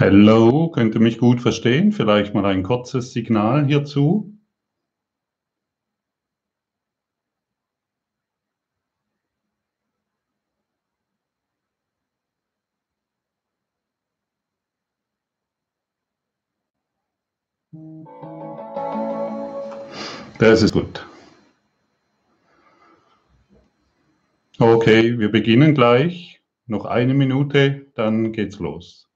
Hallo, könnt ihr mich gut verstehen? Vielleicht mal ein kurzes Signal hierzu. Das ist gut. Okay, wir beginnen gleich. Noch eine Minute, dann geht's los.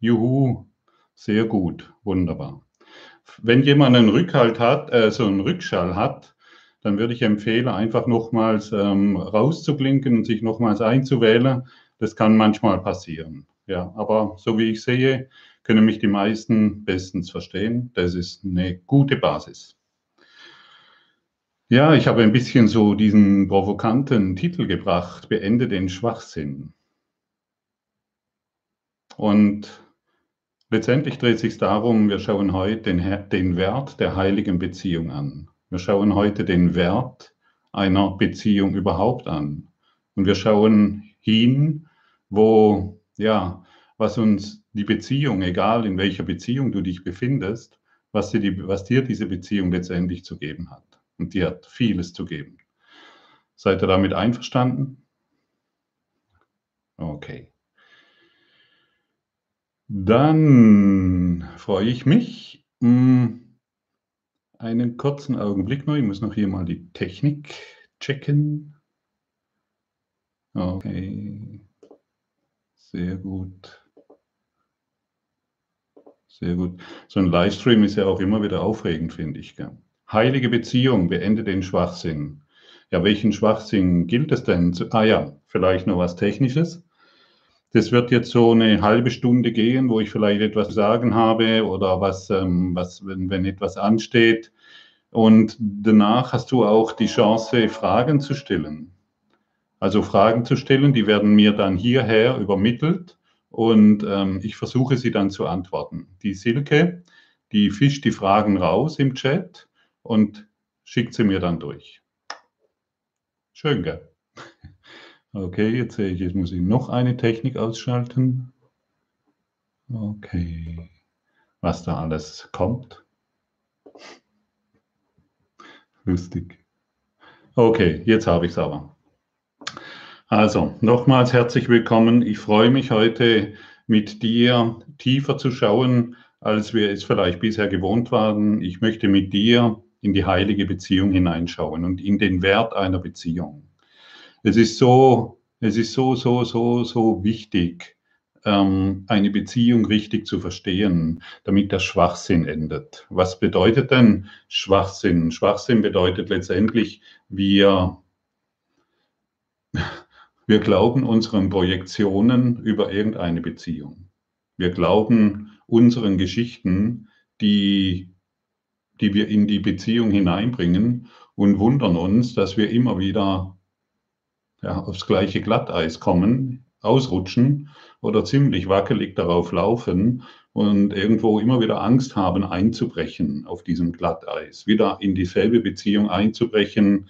Juhu, sehr gut, wunderbar. Wenn jemand einen Rückhalt hat, äh, so einen Rückschall hat, dann würde ich empfehlen, einfach nochmals ähm, rauszuklinken und sich nochmals einzuwählen. Das kann manchmal passieren. Ja, aber so wie ich sehe, können mich die meisten bestens verstehen. Das ist eine gute Basis. Ja, ich habe ein bisschen so diesen provokanten Titel gebracht, Beende den Schwachsinn. Und letztendlich dreht sich darum, wir schauen heute den, den Wert der heiligen Beziehung an. Wir schauen heute den Wert einer Beziehung überhaupt an. Und wir schauen hin, wo, ja, was uns die Beziehung, egal in welcher Beziehung du dich befindest, was dir, die, was dir diese Beziehung letztendlich zu geben hat. Und die hat vieles zu geben. Seid ihr damit einverstanden? Okay. Dann freue ich mich. Hm, einen kurzen Augenblick noch. Ich muss noch hier mal die Technik checken. Okay. Sehr gut. Sehr gut. So ein Livestream ist ja auch immer wieder aufregend, finde ich. Gell? Heilige Beziehung, beende den Schwachsinn. Ja, welchen Schwachsinn gilt es denn? Ah ja, vielleicht noch was Technisches. Das wird jetzt so eine halbe Stunde gehen, wo ich vielleicht etwas zu sagen habe oder was, ähm, was wenn, wenn etwas ansteht. Und danach hast du auch die Chance, Fragen zu stellen. Also Fragen zu stellen, die werden mir dann hierher übermittelt und ähm, ich versuche sie dann zu antworten. Die Silke, die fischt die Fragen raus im Chat und schickt sie mir dann durch. Schön, gell? Okay, jetzt sehe ich, jetzt muss ich noch eine Technik ausschalten. Okay, was da alles kommt. Lustig. Okay, jetzt habe ich es aber. Also, nochmals herzlich willkommen. Ich freue mich heute mit dir tiefer zu schauen, als wir es vielleicht bisher gewohnt waren. Ich möchte mit dir in die heilige Beziehung hineinschauen und in den Wert einer Beziehung. Es ist so, es ist so, so, so, so wichtig, ähm, eine Beziehung richtig zu verstehen, damit der Schwachsinn endet. Was bedeutet denn Schwachsinn? Schwachsinn bedeutet letztendlich, wir, wir glauben unseren Projektionen über irgendeine Beziehung. Wir glauben unseren Geschichten, die die wir in die Beziehung hineinbringen und wundern uns, dass wir immer wieder ja, aufs gleiche Glatteis kommen, ausrutschen oder ziemlich wackelig darauf laufen und irgendwo immer wieder Angst haben, einzubrechen auf diesem Glatteis, wieder in dieselbe Beziehung einzubrechen,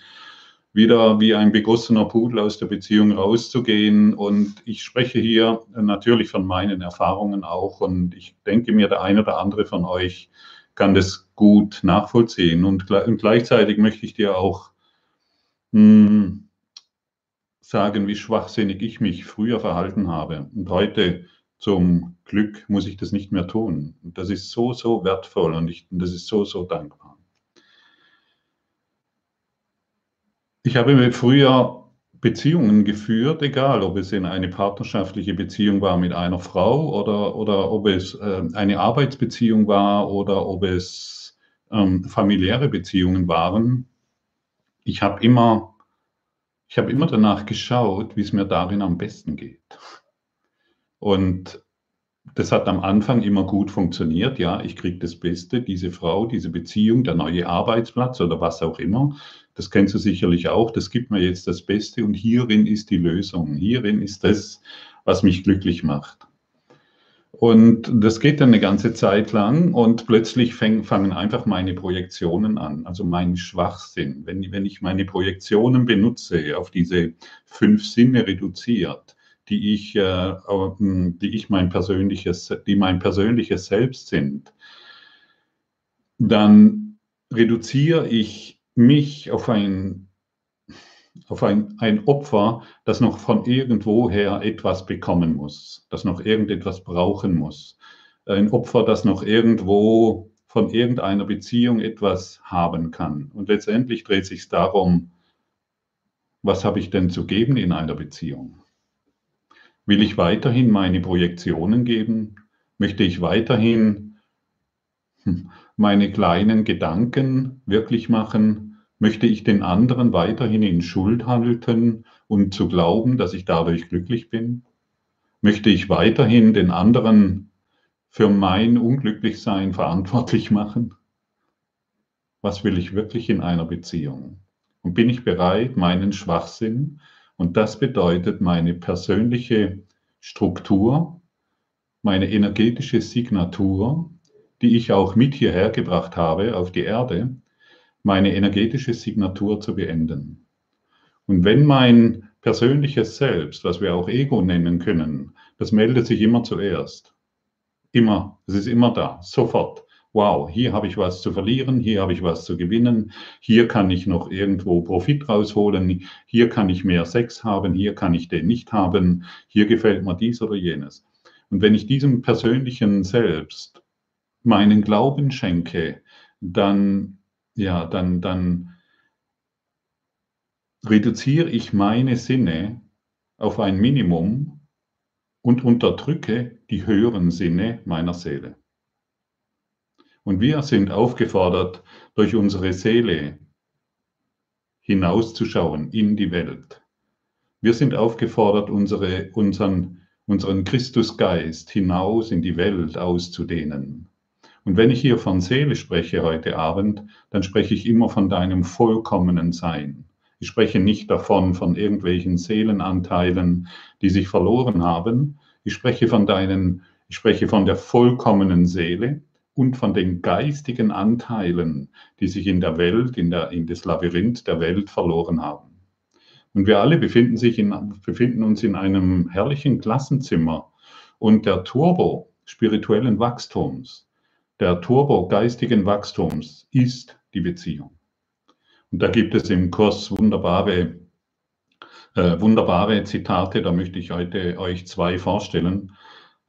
wieder wie ein begossener Pudel aus der Beziehung rauszugehen. Und ich spreche hier natürlich von meinen Erfahrungen auch und ich denke mir, der eine oder andere von euch kann das gut nachvollziehen. Und, gleichzeitig möchte ich dir auch mh, hm, sagen, wie schwachsinnig ich mich früher verhalten habe. Und heute zum Glück muss ich das nicht mehr tun. Und das ist so, so wertvoll und, ich, und das ist so, so dankbar. Ich habe mir früher Beziehungen geführt, egal ob es in eine partnerschaftliche Beziehung war mit einer Frau oder, oder ob es äh, eine Arbeitsbeziehung war oder ob es ähm, familiäre Beziehungen waren. Ich habe immer, ich habe immer danach geschaut, wie es mir darin am besten geht. Und das hat am Anfang immer gut funktioniert. Ja, ich kriege das Beste, diese Frau, diese Beziehung, der neue Arbeitsplatz oder was auch immer. Das kennst du sicherlich auch. Das gibt mir jetzt das Beste und hierin ist die Lösung. Hierin ist das, was mich glücklich macht. Und das geht dann eine ganze Zeit lang und plötzlich fäng, fangen einfach meine Projektionen an, also mein Schwachsinn. Wenn, wenn ich meine Projektionen benutze, auf diese fünf Sinne reduziert, die ich, äh, die ich mein persönliches, die mein persönliches Selbst sind, dann reduziere ich mich auf ein, auf ein, ein Opfer, das noch von irgendwoher etwas bekommen muss, das noch irgendetwas brauchen muss. Ein Opfer, das noch irgendwo von irgendeiner Beziehung etwas haben kann. Und letztendlich dreht sich darum, was habe ich denn zu geben in einer Beziehung? Will ich weiterhin meine Projektionen geben? Möchte ich weiterhin hm, meine kleinen Gedanken wirklich machen? Möchte ich den anderen weiterhin in Schuld halten und zu glauben, dass ich dadurch glücklich bin? Möchte ich weiterhin den anderen für mein Unglücklichsein verantwortlich machen? Was will ich wirklich in einer Beziehung? Und bin ich bereit, meinen Schwachsinn, und das bedeutet meine persönliche Struktur, meine energetische Signatur, die ich auch mit hierher gebracht habe auf die Erde, meine energetische Signatur zu beenden. Und wenn mein persönliches Selbst, was wir auch Ego nennen können, das meldet sich immer zuerst. Immer, es ist immer da, sofort. Wow, hier habe ich was zu verlieren, hier habe ich was zu gewinnen, hier kann ich noch irgendwo Profit rausholen, hier kann ich mehr Sex haben, hier kann ich den nicht haben, hier gefällt mir dies oder jenes. Und wenn ich diesem persönlichen Selbst meinen Glauben schenke, dann, ja, dann, dann reduziere ich meine Sinne auf ein Minimum und unterdrücke die höheren Sinne meiner Seele. Und wir sind aufgefordert, durch unsere Seele hinauszuschauen in die Welt. Wir sind aufgefordert, unsere, unseren, unseren Christusgeist hinaus in die Welt auszudehnen. Und wenn ich hier von Seele spreche heute Abend, dann spreche ich immer von deinem vollkommenen Sein. Ich spreche nicht davon, von irgendwelchen Seelenanteilen, die sich verloren haben. Ich spreche von deinen, ich spreche von der vollkommenen Seele und von den geistigen Anteilen, die sich in der Welt, in, der, in das Labyrinth der Welt verloren haben. Und wir alle befinden, sich in, befinden uns in einem herrlichen Klassenzimmer und der Turbo spirituellen Wachstums, der Turbo geistigen Wachstums ist die Beziehung. Und da gibt es im Kurs wunderbare, äh, wunderbare Zitate, da möchte ich heute euch zwei vorstellen.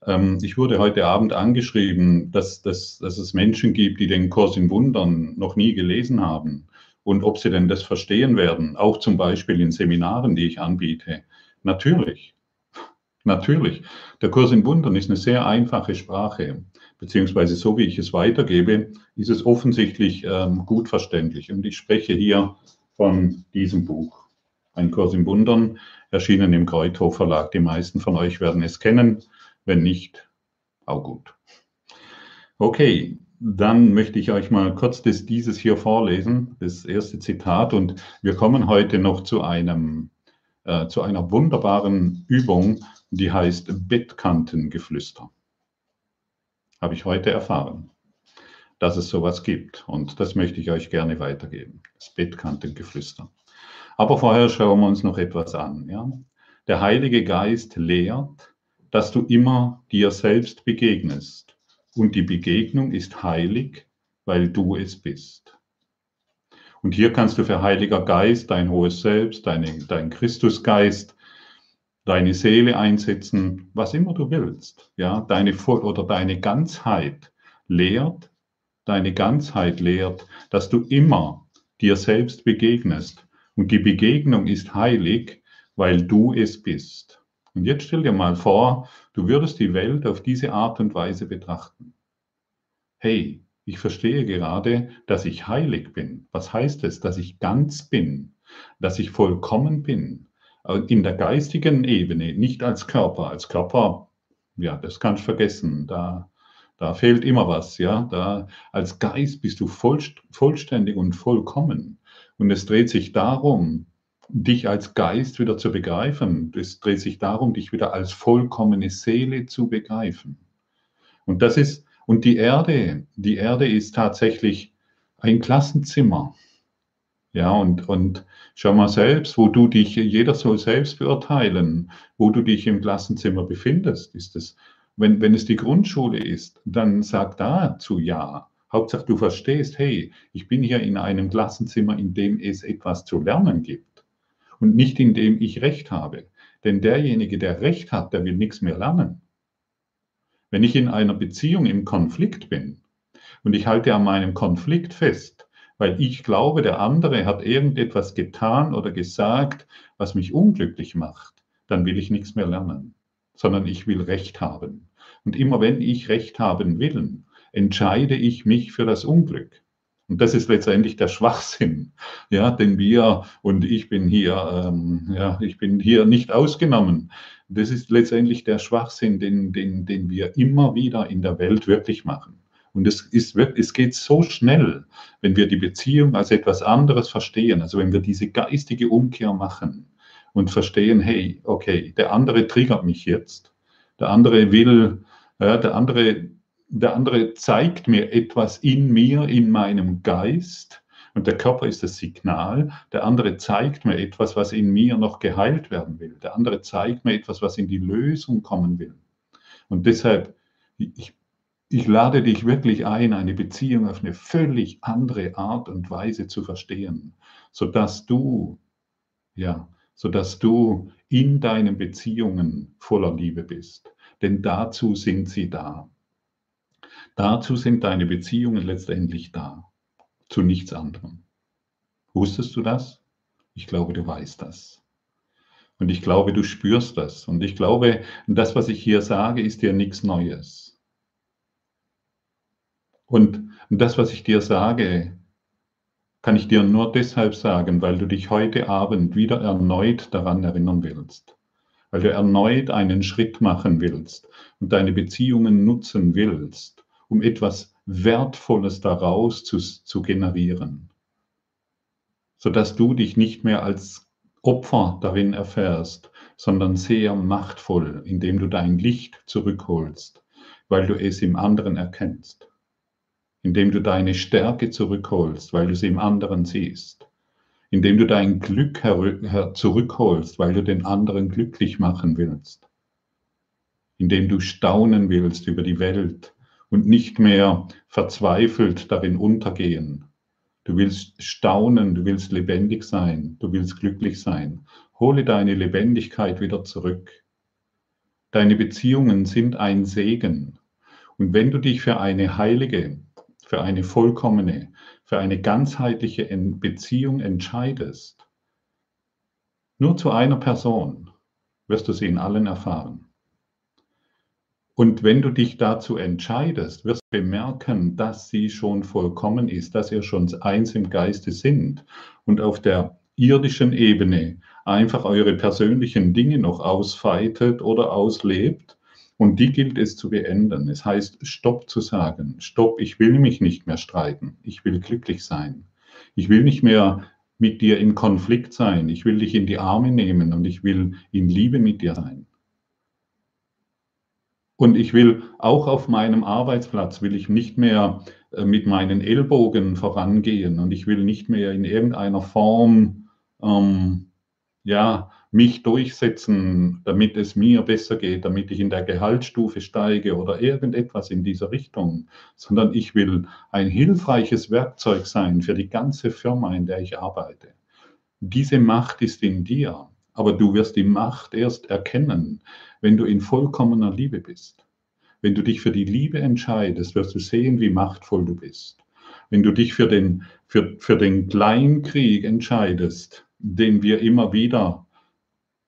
Ähm, ich wurde heute Abend angeschrieben, dass, dass, dass es Menschen gibt, die den Kurs in Wundern noch nie gelesen haben und ob sie denn das verstehen werden, auch zum Beispiel in Seminaren, die ich anbiete. Natürlich, natürlich. Der Kurs in Wundern ist eine sehr einfache Sprache beziehungsweise so wie ich es weitergebe, ist es offensichtlich ähm, gut verständlich. Und ich spreche hier von diesem Buch. Ein Kurs im Wundern, erschienen im Kreuthof Verlag. Die meisten von euch werden es kennen. Wenn nicht, auch gut. Okay, dann möchte ich euch mal kurz das, dieses hier vorlesen, das erste Zitat. Und wir kommen heute noch zu, einem, äh, zu einer wunderbaren Übung, die heißt Bettkantengeflüster habe ich heute erfahren, dass es sowas gibt. Und das möchte ich euch gerne weitergeben. Das Bettkantengeflüster. Aber vorher schauen wir uns noch etwas an. Ja? Der Heilige Geist lehrt, dass du immer dir selbst begegnest. Und die Begegnung ist heilig, weil du es bist. Und hier kannst du für Heiliger Geist, dein hohes Selbst, deine, dein Christusgeist, deine Seele einsetzen, was immer du willst. Ja, deine oder deine Ganzheit lehrt, deine Ganzheit lehrt, dass du immer dir selbst begegnest. Und die Begegnung ist heilig, weil du es bist. Und jetzt stell dir mal vor, du würdest die Welt auf diese Art und Weise betrachten. Hey, ich verstehe gerade, dass ich heilig bin. Was heißt es, dass ich ganz bin, dass ich vollkommen bin, in der geistigen Ebene, nicht als Körper. Als Körper, ja, das kannst du vergessen. Da, da fehlt immer was, ja. Da, als Geist bist du voll, vollständig und vollkommen. Und es dreht sich darum, dich als Geist wieder zu begreifen. Es dreht sich darum, dich wieder als vollkommene Seele zu begreifen. Und das ist, und die Erde, die Erde ist tatsächlich ein Klassenzimmer. Ja, und, und schau mal selbst, wo du dich, jeder soll selbst beurteilen, wo du dich im Klassenzimmer befindest. Ist es, wenn, wenn es die Grundschule ist, dann sag dazu ja. Hauptsache du verstehst, hey, ich bin hier in einem Klassenzimmer, in dem es etwas zu lernen gibt und nicht in dem ich Recht habe. Denn derjenige, der Recht hat, der will nichts mehr lernen. Wenn ich in einer Beziehung im Konflikt bin und ich halte an meinem Konflikt fest, weil ich glaube, der andere hat irgendetwas getan oder gesagt, was mich unglücklich macht, dann will ich nichts mehr lernen, sondern ich will Recht haben. Und immer wenn ich Recht haben will, entscheide ich mich für das Unglück. Und das ist letztendlich der Schwachsinn, ja, denn wir und ich bin hier, ähm, ja, ich bin hier nicht ausgenommen. Das ist letztendlich der Schwachsinn, den, den, den wir immer wieder in der Welt wirklich machen. Und es, ist, es geht so schnell, wenn wir die Beziehung als etwas anderes verstehen, also wenn wir diese geistige Umkehr machen und verstehen, hey, okay, der andere triggert mich jetzt, der andere will, ja, der andere, der andere zeigt mir etwas in mir, in meinem Geist, und der Körper ist das Signal. Der andere zeigt mir etwas, was in mir noch geheilt werden will. Der andere zeigt mir etwas, was in die Lösung kommen will. Und deshalb, ich ich lade dich wirklich ein, eine Beziehung auf eine völlig andere Art und Weise zu verstehen, sodass du, ja, sodass du in deinen Beziehungen voller Liebe bist. Denn dazu sind sie da. Dazu sind deine Beziehungen letztendlich da. Zu nichts anderem. Wusstest du das? Ich glaube, du weißt das. Und ich glaube, du spürst das. Und ich glaube, das, was ich hier sage, ist dir nichts Neues. Und das, was ich dir sage, kann ich dir nur deshalb sagen, weil du dich heute Abend wieder erneut daran erinnern willst. Weil du erneut einen Schritt machen willst und deine Beziehungen nutzen willst, um etwas Wertvolles daraus zu, zu generieren. Sodass du dich nicht mehr als Opfer darin erfährst, sondern sehr machtvoll, indem du dein Licht zurückholst, weil du es im anderen erkennst indem du deine Stärke zurückholst, weil du sie im anderen siehst, indem du dein Glück zurückholst, weil du den anderen glücklich machen willst, indem du staunen willst über die Welt und nicht mehr verzweifelt darin untergehen. Du willst staunen, du willst lebendig sein, du willst glücklich sein. Hole deine Lebendigkeit wieder zurück. Deine Beziehungen sind ein Segen. Und wenn du dich für eine heilige, für eine vollkommene, für eine ganzheitliche Beziehung entscheidest, nur zu einer Person, wirst du sie in allen erfahren. Und wenn du dich dazu entscheidest, wirst du bemerken, dass sie schon vollkommen ist, dass ihr schon eins im Geiste sind und auf der irdischen Ebene einfach eure persönlichen Dinge noch ausfeitet oder auslebt und die gilt es zu beenden. Es heißt, Stopp zu sagen. Stopp, ich will mich nicht mehr streiten. Ich will glücklich sein. Ich will nicht mehr mit dir im Konflikt sein. Ich will dich in die Arme nehmen und ich will in Liebe mit dir sein. Und ich will auch auf meinem Arbeitsplatz, will ich nicht mehr äh, mit meinen Ellbogen vorangehen und ich will nicht mehr in irgendeiner Form, ähm, ja, mich durchsetzen, damit es mir besser geht, damit ich in der Gehaltsstufe steige oder irgendetwas in dieser Richtung, sondern ich will ein hilfreiches Werkzeug sein für die ganze Firma, in der ich arbeite. Diese Macht ist in dir, aber du wirst die Macht erst erkennen, wenn du in vollkommener Liebe bist. Wenn du dich für die Liebe entscheidest, wirst du sehen, wie machtvoll du bist. Wenn du dich für den, für, für den Kleinkrieg entscheidest, den wir immer wieder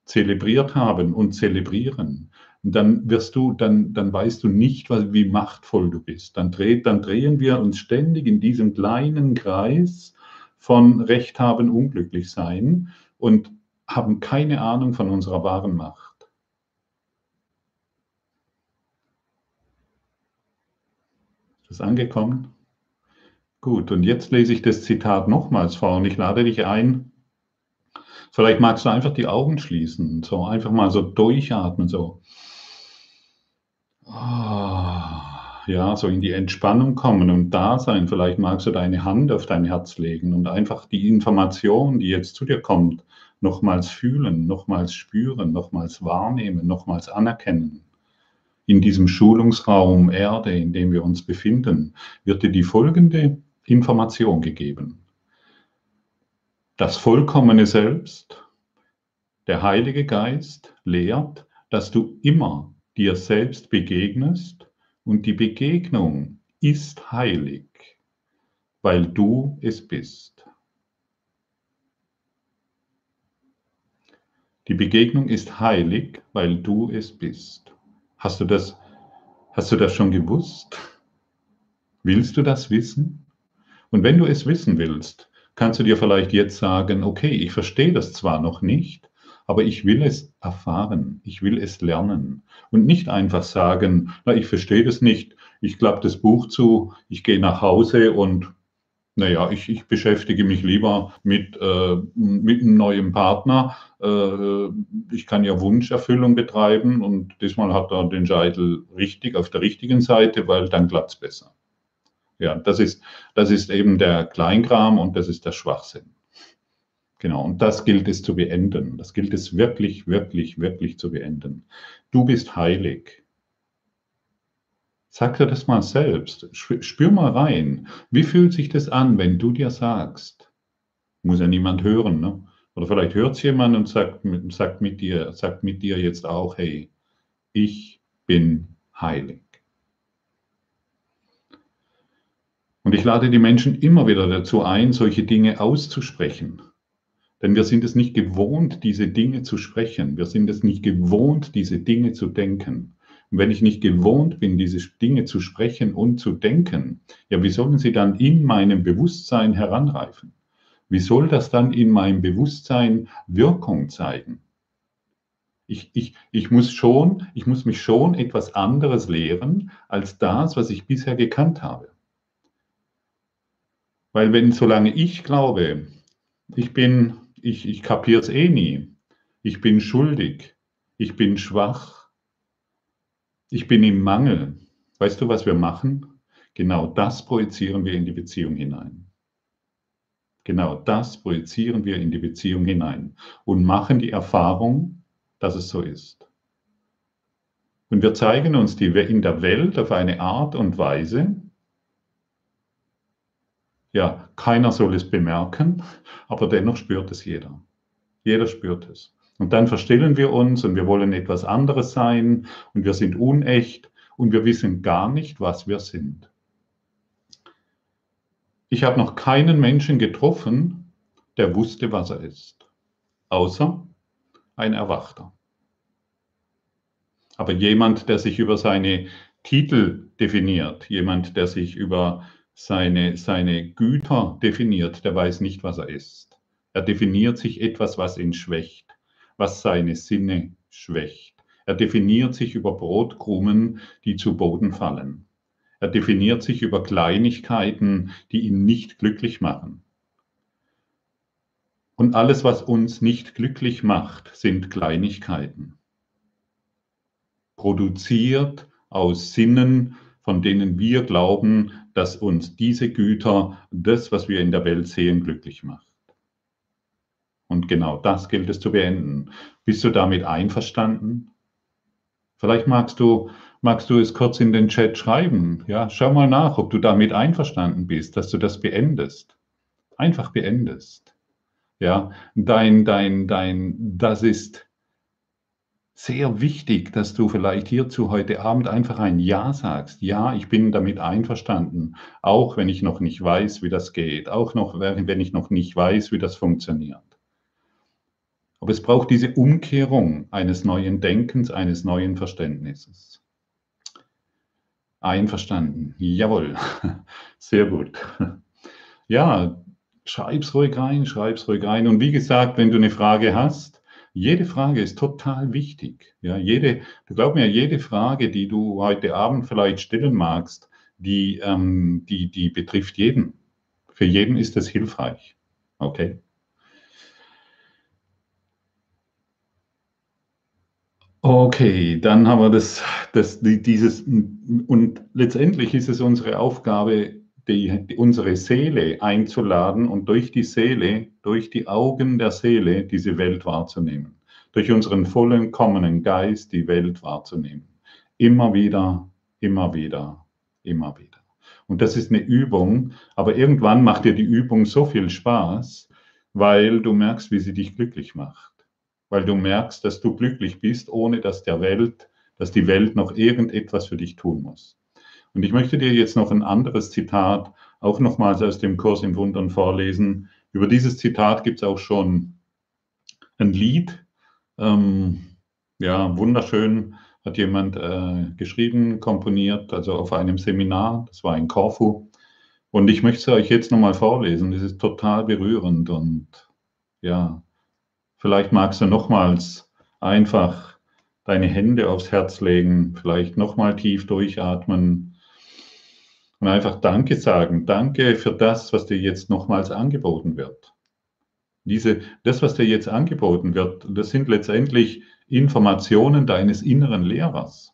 zelebriert haben und zelebrieren, dann wirst du, dann, dann weißt du nicht, wie machtvoll du bist. Dann, dreht, dann drehen wir uns ständig in diesem kleinen Kreis von Recht haben, unglücklich sein und haben keine Ahnung von unserer wahren Macht. Ist angekommen? Gut, und jetzt lese ich das Zitat nochmals vor und ich lade dich ein, Vielleicht magst du einfach die Augen schließen, so einfach mal so durchatmen, so. Ah. ja, so in die Entspannung kommen und da sein. Vielleicht magst du deine Hand auf dein Herz legen und einfach die Information, die jetzt zu dir kommt, nochmals fühlen, nochmals spüren, nochmals wahrnehmen, nochmals anerkennen. In diesem Schulungsraum Erde, in dem wir uns befinden, wird dir die folgende Information gegeben. Das vollkommene Selbst, der Heilige Geist, lehrt, dass du immer dir selbst begegnest und die Begegnung ist heilig, weil du es bist. Die Begegnung ist heilig, weil du es bist. Hast du das, hast du das schon gewusst? Willst du das wissen? Und wenn du es wissen willst, kannst du dir vielleicht jetzt sagen, okay, ich verstehe das zwar noch nicht, aber ich will es erfahren, ich will es lernen und nicht einfach sagen, na, ich verstehe das nicht, ich klappe das Buch zu, ich gehe nach Hause und naja, ich, ich beschäftige mich lieber mit, äh, mit einem neuen Partner. Äh, ich kann ja Wunscherfüllung betreiben und diesmal hat er den Scheitel richtig auf der richtigen Seite, weil dann klappt es besser. Ja, das ist, das ist eben der Kleinkram und das ist der Schwachsinn. Genau, und das gilt es zu beenden. Das gilt es wirklich, wirklich, wirklich zu beenden. Du bist heilig. Sag dir das mal selbst. Spür mal rein. Wie fühlt sich das an, wenn du dir sagst? Muss ja niemand hören, ne? Oder vielleicht hört es jemand und sagt, sagt, mit dir, sagt mit dir jetzt auch, hey, ich bin heilig. Und ich lade die Menschen immer wieder dazu ein, solche Dinge auszusprechen. Denn wir sind es nicht gewohnt, diese Dinge zu sprechen. Wir sind es nicht gewohnt, diese Dinge zu denken. Und wenn ich nicht gewohnt bin, diese Dinge zu sprechen und zu denken, ja, wie sollen sie dann in meinem Bewusstsein heranreifen? Wie soll das dann in meinem Bewusstsein Wirkung zeigen? Ich, ich, ich, muss schon, ich muss mich schon etwas anderes lehren als das, was ich bisher gekannt habe. Weil wenn, solange ich glaube, ich bin ich, ich kapiere es eh nie. Ich bin schuldig. Ich bin schwach. Ich bin im Mangel. Weißt du, was wir machen? Genau das projizieren wir in die Beziehung hinein. Genau das projizieren wir in die Beziehung hinein und machen die Erfahrung, dass es so ist. Und wir zeigen uns die in der Welt auf eine Art und Weise, ja, keiner soll es bemerken, aber dennoch spürt es jeder. Jeder spürt es. Und dann verstellen wir uns und wir wollen etwas anderes sein und wir sind unecht und wir wissen gar nicht, was wir sind. Ich habe noch keinen Menschen getroffen, der wusste, was er ist, außer ein Erwachter. Aber jemand, der sich über seine Titel definiert, jemand, der sich über seine, seine Güter definiert, der weiß nicht, was er ist. Er definiert sich etwas, was ihn schwächt, was seine Sinne schwächt. Er definiert sich über Brotkrumen, die zu Boden fallen. Er definiert sich über Kleinigkeiten, die ihn nicht glücklich machen. Und alles, was uns nicht glücklich macht, sind Kleinigkeiten. Produziert aus Sinnen, von denen wir glauben, dass uns diese Güter, das, was wir in der Welt sehen, glücklich macht. Und genau das gilt es zu beenden. Bist du damit einverstanden? Vielleicht magst du, magst du es kurz in den Chat schreiben. Ja, schau mal nach, ob du damit einverstanden bist, dass du das beendest. Einfach beendest. Ja, dein, dein, dein, das ist sehr wichtig, dass du vielleicht hierzu heute Abend einfach ein Ja sagst. Ja, ich bin damit einverstanden, auch wenn ich noch nicht weiß, wie das geht, auch noch, wenn ich noch nicht weiß, wie das funktioniert. Aber es braucht diese Umkehrung eines neuen Denkens, eines neuen Verständnisses. Einverstanden. Jawohl. Sehr gut. Ja, schreib's ruhig rein, schreib's ruhig rein. Und wie gesagt, wenn du eine Frage hast, jede Frage ist total wichtig. Ja, jede, du glaub mir, jede Frage, die du heute Abend vielleicht stellen magst, die, ähm, die, die betrifft jeden. Für jeden ist es hilfreich. Okay? Okay. Okay, dann haben wir das, das, dieses, und letztendlich ist es unsere Aufgabe, die, die, unsere Seele einzuladen und durch die Seele, durch die Augen der Seele diese Welt wahrzunehmen. Durch unseren vollen kommenden Geist die Welt wahrzunehmen. Immer wieder, immer wieder, immer wieder. Und das ist eine Übung, aber irgendwann macht dir die Übung so viel Spaß, weil du merkst, wie sie dich glücklich macht. Weil du merkst, dass du glücklich bist, ohne dass der Welt, dass die Welt noch irgendetwas für dich tun muss. Und ich möchte dir jetzt noch ein anderes Zitat auch nochmals aus dem Kurs im Wundern vorlesen. Über dieses Zitat gibt es auch schon ein Lied. Ähm, ja, wunderschön hat jemand äh, geschrieben, komponiert, also auf einem Seminar, das war in Korfu. Und ich möchte es euch jetzt nochmal vorlesen, das ist total berührend und ja, vielleicht magst du nochmals einfach deine Hände aufs Herz legen, vielleicht nochmal tief durchatmen und einfach Danke sagen. Danke für das, was dir jetzt nochmals angeboten wird. Diese, das, was dir jetzt angeboten wird, das sind letztendlich Informationen deines inneren Lehrers.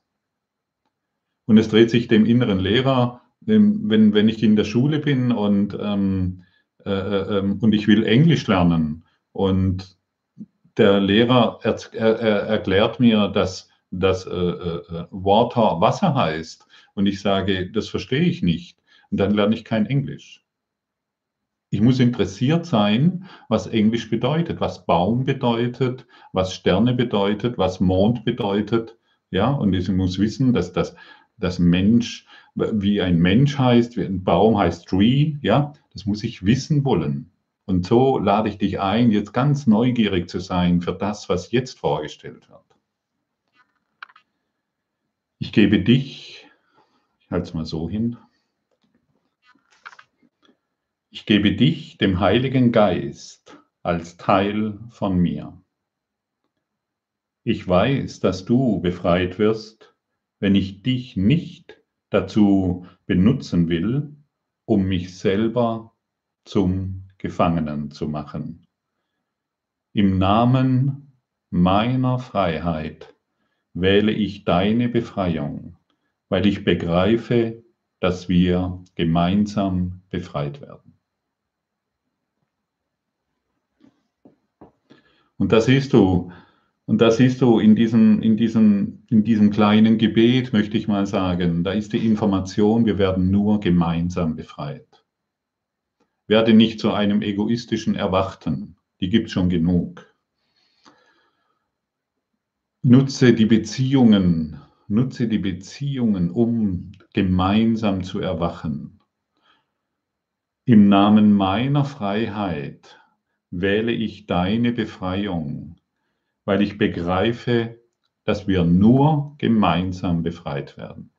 Und es dreht sich dem inneren Lehrer, wenn, wenn ich in der Schule bin und, ähm, äh, äh, ähm, und ich will Englisch lernen und der Lehrer er, er, er erklärt mir, dass, dass äh, äh, Water Wasser heißt und ich sage, das verstehe ich nicht, und dann lerne ich kein Englisch. Ich muss interessiert sein, was Englisch bedeutet, was Baum bedeutet, was Sterne bedeutet, was Mond bedeutet. Ja, und ich muss wissen, dass das, das Mensch, wie ein Mensch heißt, wie ein Baum heißt Tree, ja, das muss ich wissen wollen. Und so lade ich dich ein, jetzt ganz neugierig zu sein für das, was jetzt vorgestellt wird. Ich gebe dich, ich halte es mal so hin, ich gebe dich, dem Heiligen Geist, als Teil von mir. Ich weiß, dass du befreit wirst, wenn ich dich nicht dazu benutzen will, um mich selber zum Gefangenen zu machen. Im Namen meiner Freiheit wähle ich deine Befreiung, weil ich begreife, dass wir gemeinsam befreit werden. Und da siehst du, und da siehst du in diesem, in, diesem, in diesem kleinen Gebet, möchte ich mal sagen, da ist die Information, wir werden nur gemeinsam befreit. Werde nicht zu einem egoistischen Erwachten, die gibt es schon genug. Nutze die Beziehungen, nutze die Beziehungen, um gemeinsam zu erwachen. Im Namen meiner Freiheit wähle ich deine Befreiung, weil ich begreife, dass wir nur gemeinsam befreit werden.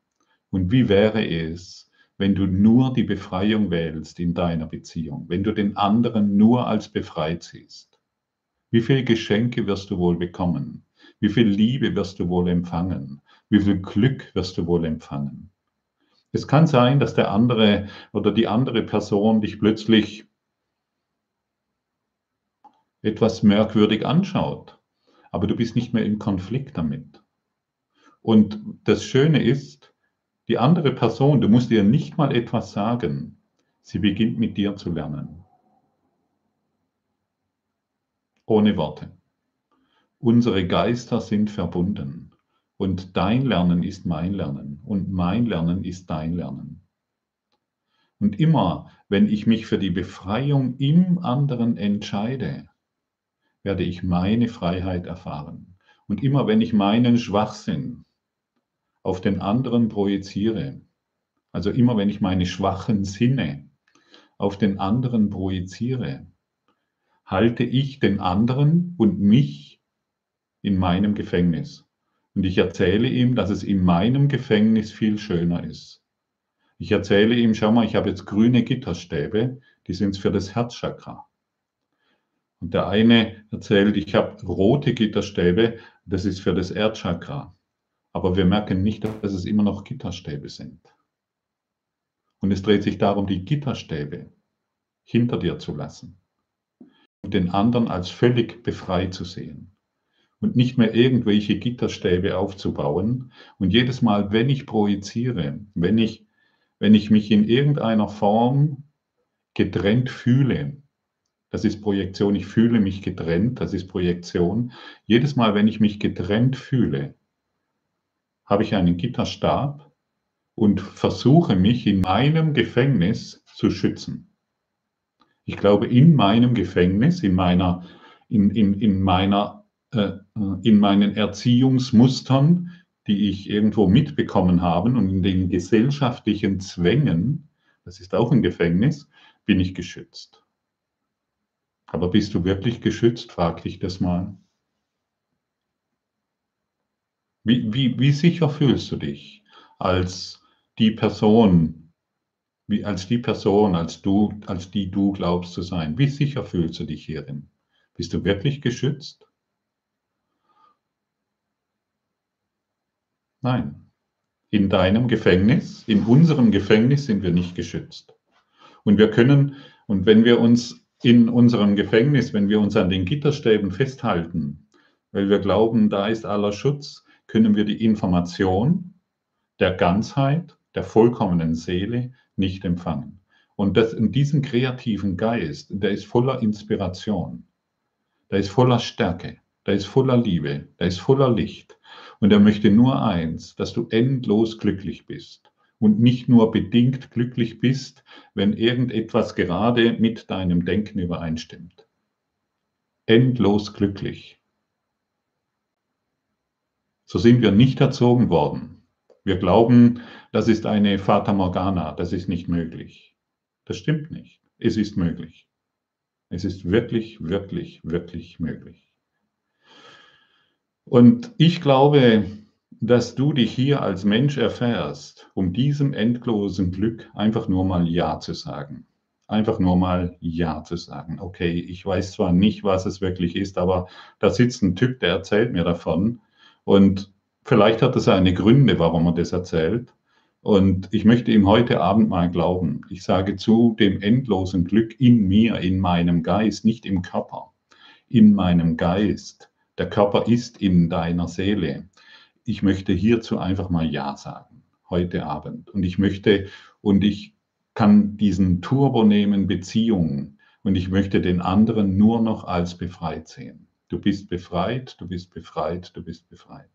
Und wie wäre es, wenn du nur die Befreiung wählst in deiner Beziehung, wenn du den anderen nur als befreit siehst? Wie viele Geschenke wirst du wohl bekommen? Wie viel Liebe wirst du wohl empfangen? Wie viel Glück wirst du wohl empfangen? Es kann sein, dass der andere oder die andere Person dich plötzlich etwas merkwürdig anschaut. Aber du bist nicht mehr im Konflikt damit. Und das Schöne ist, die andere Person, du musst ihr nicht mal etwas sagen, sie beginnt mit dir zu lernen. Ohne Worte. Unsere Geister sind verbunden und dein Lernen ist mein Lernen und mein Lernen ist dein Lernen. Und immer, wenn ich mich für die Befreiung im anderen entscheide, werde ich meine Freiheit erfahren. Und immer wenn ich meinen Schwachsinn auf den anderen projiziere, also immer wenn ich meine schwachen Sinne auf den anderen projiziere, halte ich den anderen und mich in meinem Gefängnis. Und ich erzähle ihm, dass es in meinem Gefängnis viel schöner ist. Ich erzähle ihm, schau mal, ich habe jetzt grüne Gitterstäbe, die sind für das Herzchakra. Und der eine erzählt, ich habe rote Gitterstäbe, das ist für das Erdchakra. Aber wir merken nicht, dass es immer noch Gitterstäbe sind. Und es dreht sich darum, die Gitterstäbe hinter dir zu lassen und den anderen als völlig befreit zu sehen. Und nicht mehr irgendwelche Gitterstäbe aufzubauen. Und jedes Mal, wenn ich projiziere, wenn ich, wenn ich mich in irgendeiner Form getrennt fühle, das ist Projektion, ich fühle mich getrennt, das ist Projektion. Jedes Mal, wenn ich mich getrennt fühle, habe ich einen Gitterstab und versuche mich in meinem Gefängnis zu schützen. Ich glaube, in meinem Gefängnis, in meiner, in, in, in meiner, äh, in meinen Erziehungsmustern, die ich irgendwo mitbekommen habe und in den gesellschaftlichen Zwängen, das ist auch ein Gefängnis, bin ich geschützt. Aber bist du wirklich geschützt? Frag dich das mal. Wie, wie, wie sicher fühlst du dich als die Person, wie, als die Person, als du, als die du glaubst zu sein? Wie sicher fühlst du dich hierin? Bist du wirklich geschützt? Nein. In deinem Gefängnis, in unserem Gefängnis sind wir nicht geschützt. Und wir können, und wenn wir uns in unserem Gefängnis, wenn wir uns an den Gitterstäben festhalten, weil wir glauben, da ist aller Schutz, können wir die Information der Ganzheit, der vollkommenen Seele nicht empfangen. Und das, in diesem kreativen Geist, der ist voller Inspiration, der ist voller Stärke, der ist voller Liebe, der ist voller Licht. Und er möchte nur eins, dass du endlos glücklich bist und nicht nur bedingt glücklich bist, wenn irgendetwas gerade mit deinem Denken übereinstimmt. Endlos glücklich. So sind wir nicht erzogen worden. Wir glauben, das ist eine Fata Morgana, das ist nicht möglich. Das stimmt nicht. Es ist möglich. Es ist wirklich, wirklich, wirklich möglich. Und ich glaube, dass du dich hier als Mensch erfährst, um diesem endlosen Glück einfach nur mal Ja zu sagen. Einfach nur mal Ja zu sagen. Okay, ich weiß zwar nicht, was es wirklich ist, aber da sitzt ein Typ, der erzählt mir davon. Und vielleicht hat er seine Gründe, warum er das erzählt. Und ich möchte ihm heute Abend mal glauben. Ich sage zu dem endlosen Glück in mir, in meinem Geist, nicht im Körper, in meinem Geist. Der Körper ist in deiner Seele ich möchte hierzu einfach mal Ja sagen, heute Abend. Und ich möchte, und ich kann diesen Turbo nehmen, Beziehungen, und ich möchte den anderen nur noch als befreit sehen. Du bist befreit, du bist befreit, du bist befreit.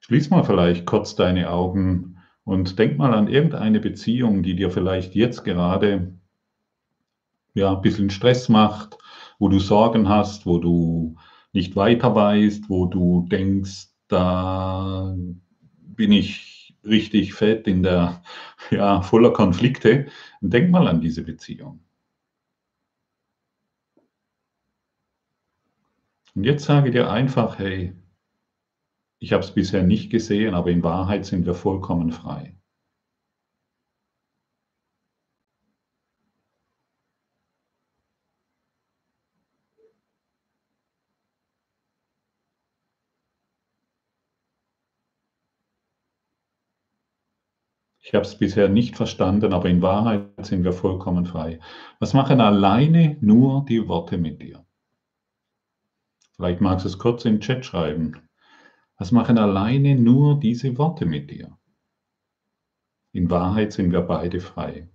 Schließ mal vielleicht kurz deine Augen und denk mal an irgendeine Beziehung, die dir vielleicht jetzt gerade ja, ein bisschen Stress macht, wo du Sorgen hast, wo du nicht weiter weißt, wo du denkst, da bin ich richtig fett in der, ja, voller Konflikte, denk mal an diese Beziehung. Und jetzt sage dir einfach, hey, ich habe es bisher nicht gesehen, aber in Wahrheit sind wir vollkommen frei. Ich habe es bisher nicht verstanden, aber in Wahrheit sind wir vollkommen frei. Was machen alleine nur die Worte mit dir? Vielleicht magst du es kurz den Chat schreiben. Was machen alleine nur diese Worte mit dir? In Wahrheit sind wir beide frei.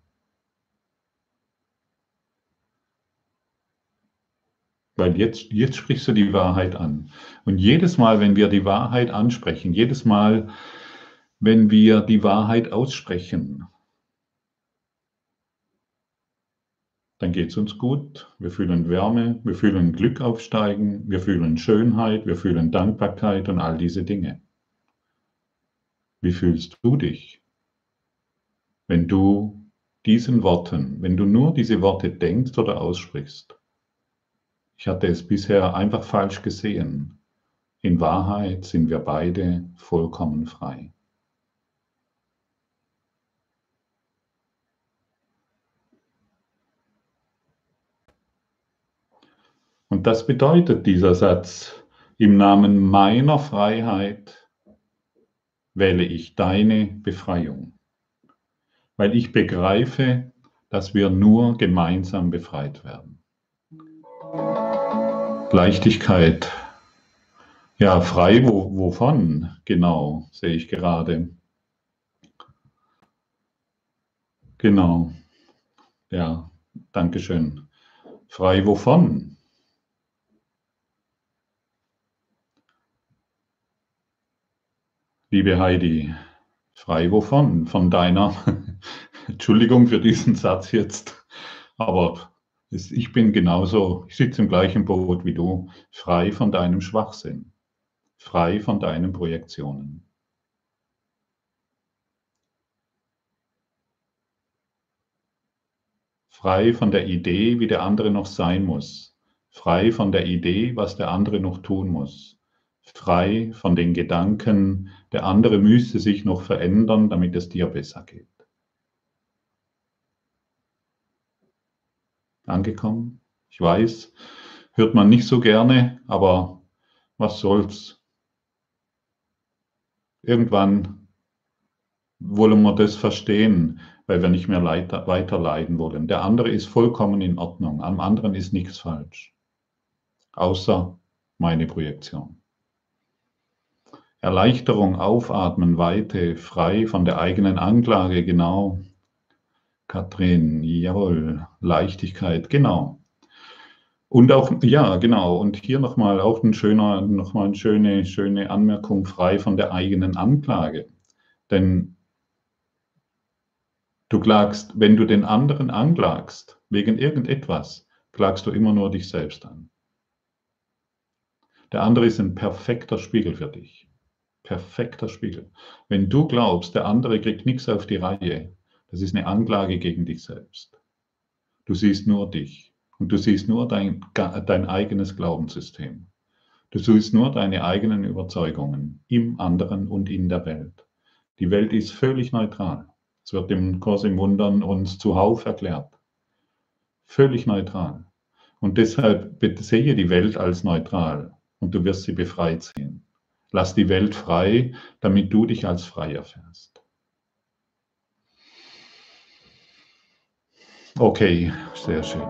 Weil jetzt, jetzt sprichst du die Wahrheit an. Und jedes Mal, wenn wir die Wahrheit ansprechen, jedes Mal, wenn wir die Wahrheit aussprechen, dann geht es uns gut. Wir fühlen Wärme, wir fühlen Glück aufsteigen, wir fühlen Schönheit, wir fühlen Dankbarkeit und all diese Dinge. Wie fühlst du dich, wenn du diesen Worten, wenn du nur diese Worte denkst oder aussprichst? Ich hatte es bisher einfach falsch gesehen. In Wahrheit sind wir beide vollkommen frei. Und das bedeutet dieser Satz, im Namen meiner Freiheit wähle ich deine Befreiung, weil ich begreife, dass wir nur gemeinsam befreit werden. Leichtigkeit. Ja, frei wo, wovon? Genau, sehe ich gerade. Genau. Ja, danke schön. Frei wovon? Liebe Heidi, frei wovon? Von deiner, Entschuldigung für diesen Satz jetzt, aber ich bin genauso, ich sitze im gleichen Boot wie du, frei von deinem Schwachsinn, frei von deinen Projektionen. Frei von der Idee, wie der andere noch sein muss. Frei von der Idee, was der andere noch tun muss. Frei von den Gedanken, der andere müsste sich noch verändern, damit es dir besser geht. angekommen. Ich weiß, hört man nicht so gerne, aber was soll's. Irgendwann wollen wir das verstehen, weil wir nicht mehr weiter leiden wollen. Der andere ist vollkommen in Ordnung, am anderen ist nichts falsch, außer meine Projektion. Erleichterung, Aufatmen, Weite, frei von der eigenen Anklage, genau. Katrin, jawohl, Leichtigkeit, genau. Und auch, ja, genau, und hier nochmal auch ein schöner, nochmal eine schöne, schöne Anmerkung, frei von der eigenen Anklage. Denn du klagst, wenn du den anderen anklagst, wegen irgendetwas, klagst du immer nur dich selbst an. Der andere ist ein perfekter Spiegel für dich. Perfekter Spiegel. Wenn du glaubst, der andere kriegt nichts auf die Reihe, das ist eine Anklage gegen dich selbst. Du siehst nur dich und du siehst nur dein, dein eigenes Glaubenssystem. Du siehst nur deine eigenen Überzeugungen im anderen und in der Welt. Die Welt ist völlig neutral. Es wird im Kurs im Wundern uns zuhauf erklärt. Völlig neutral. Und deshalb sehe die Welt als neutral und du wirst sie befreit sehen. Lass die Welt frei, damit du dich als frei erfährst. Okay, sehr schön.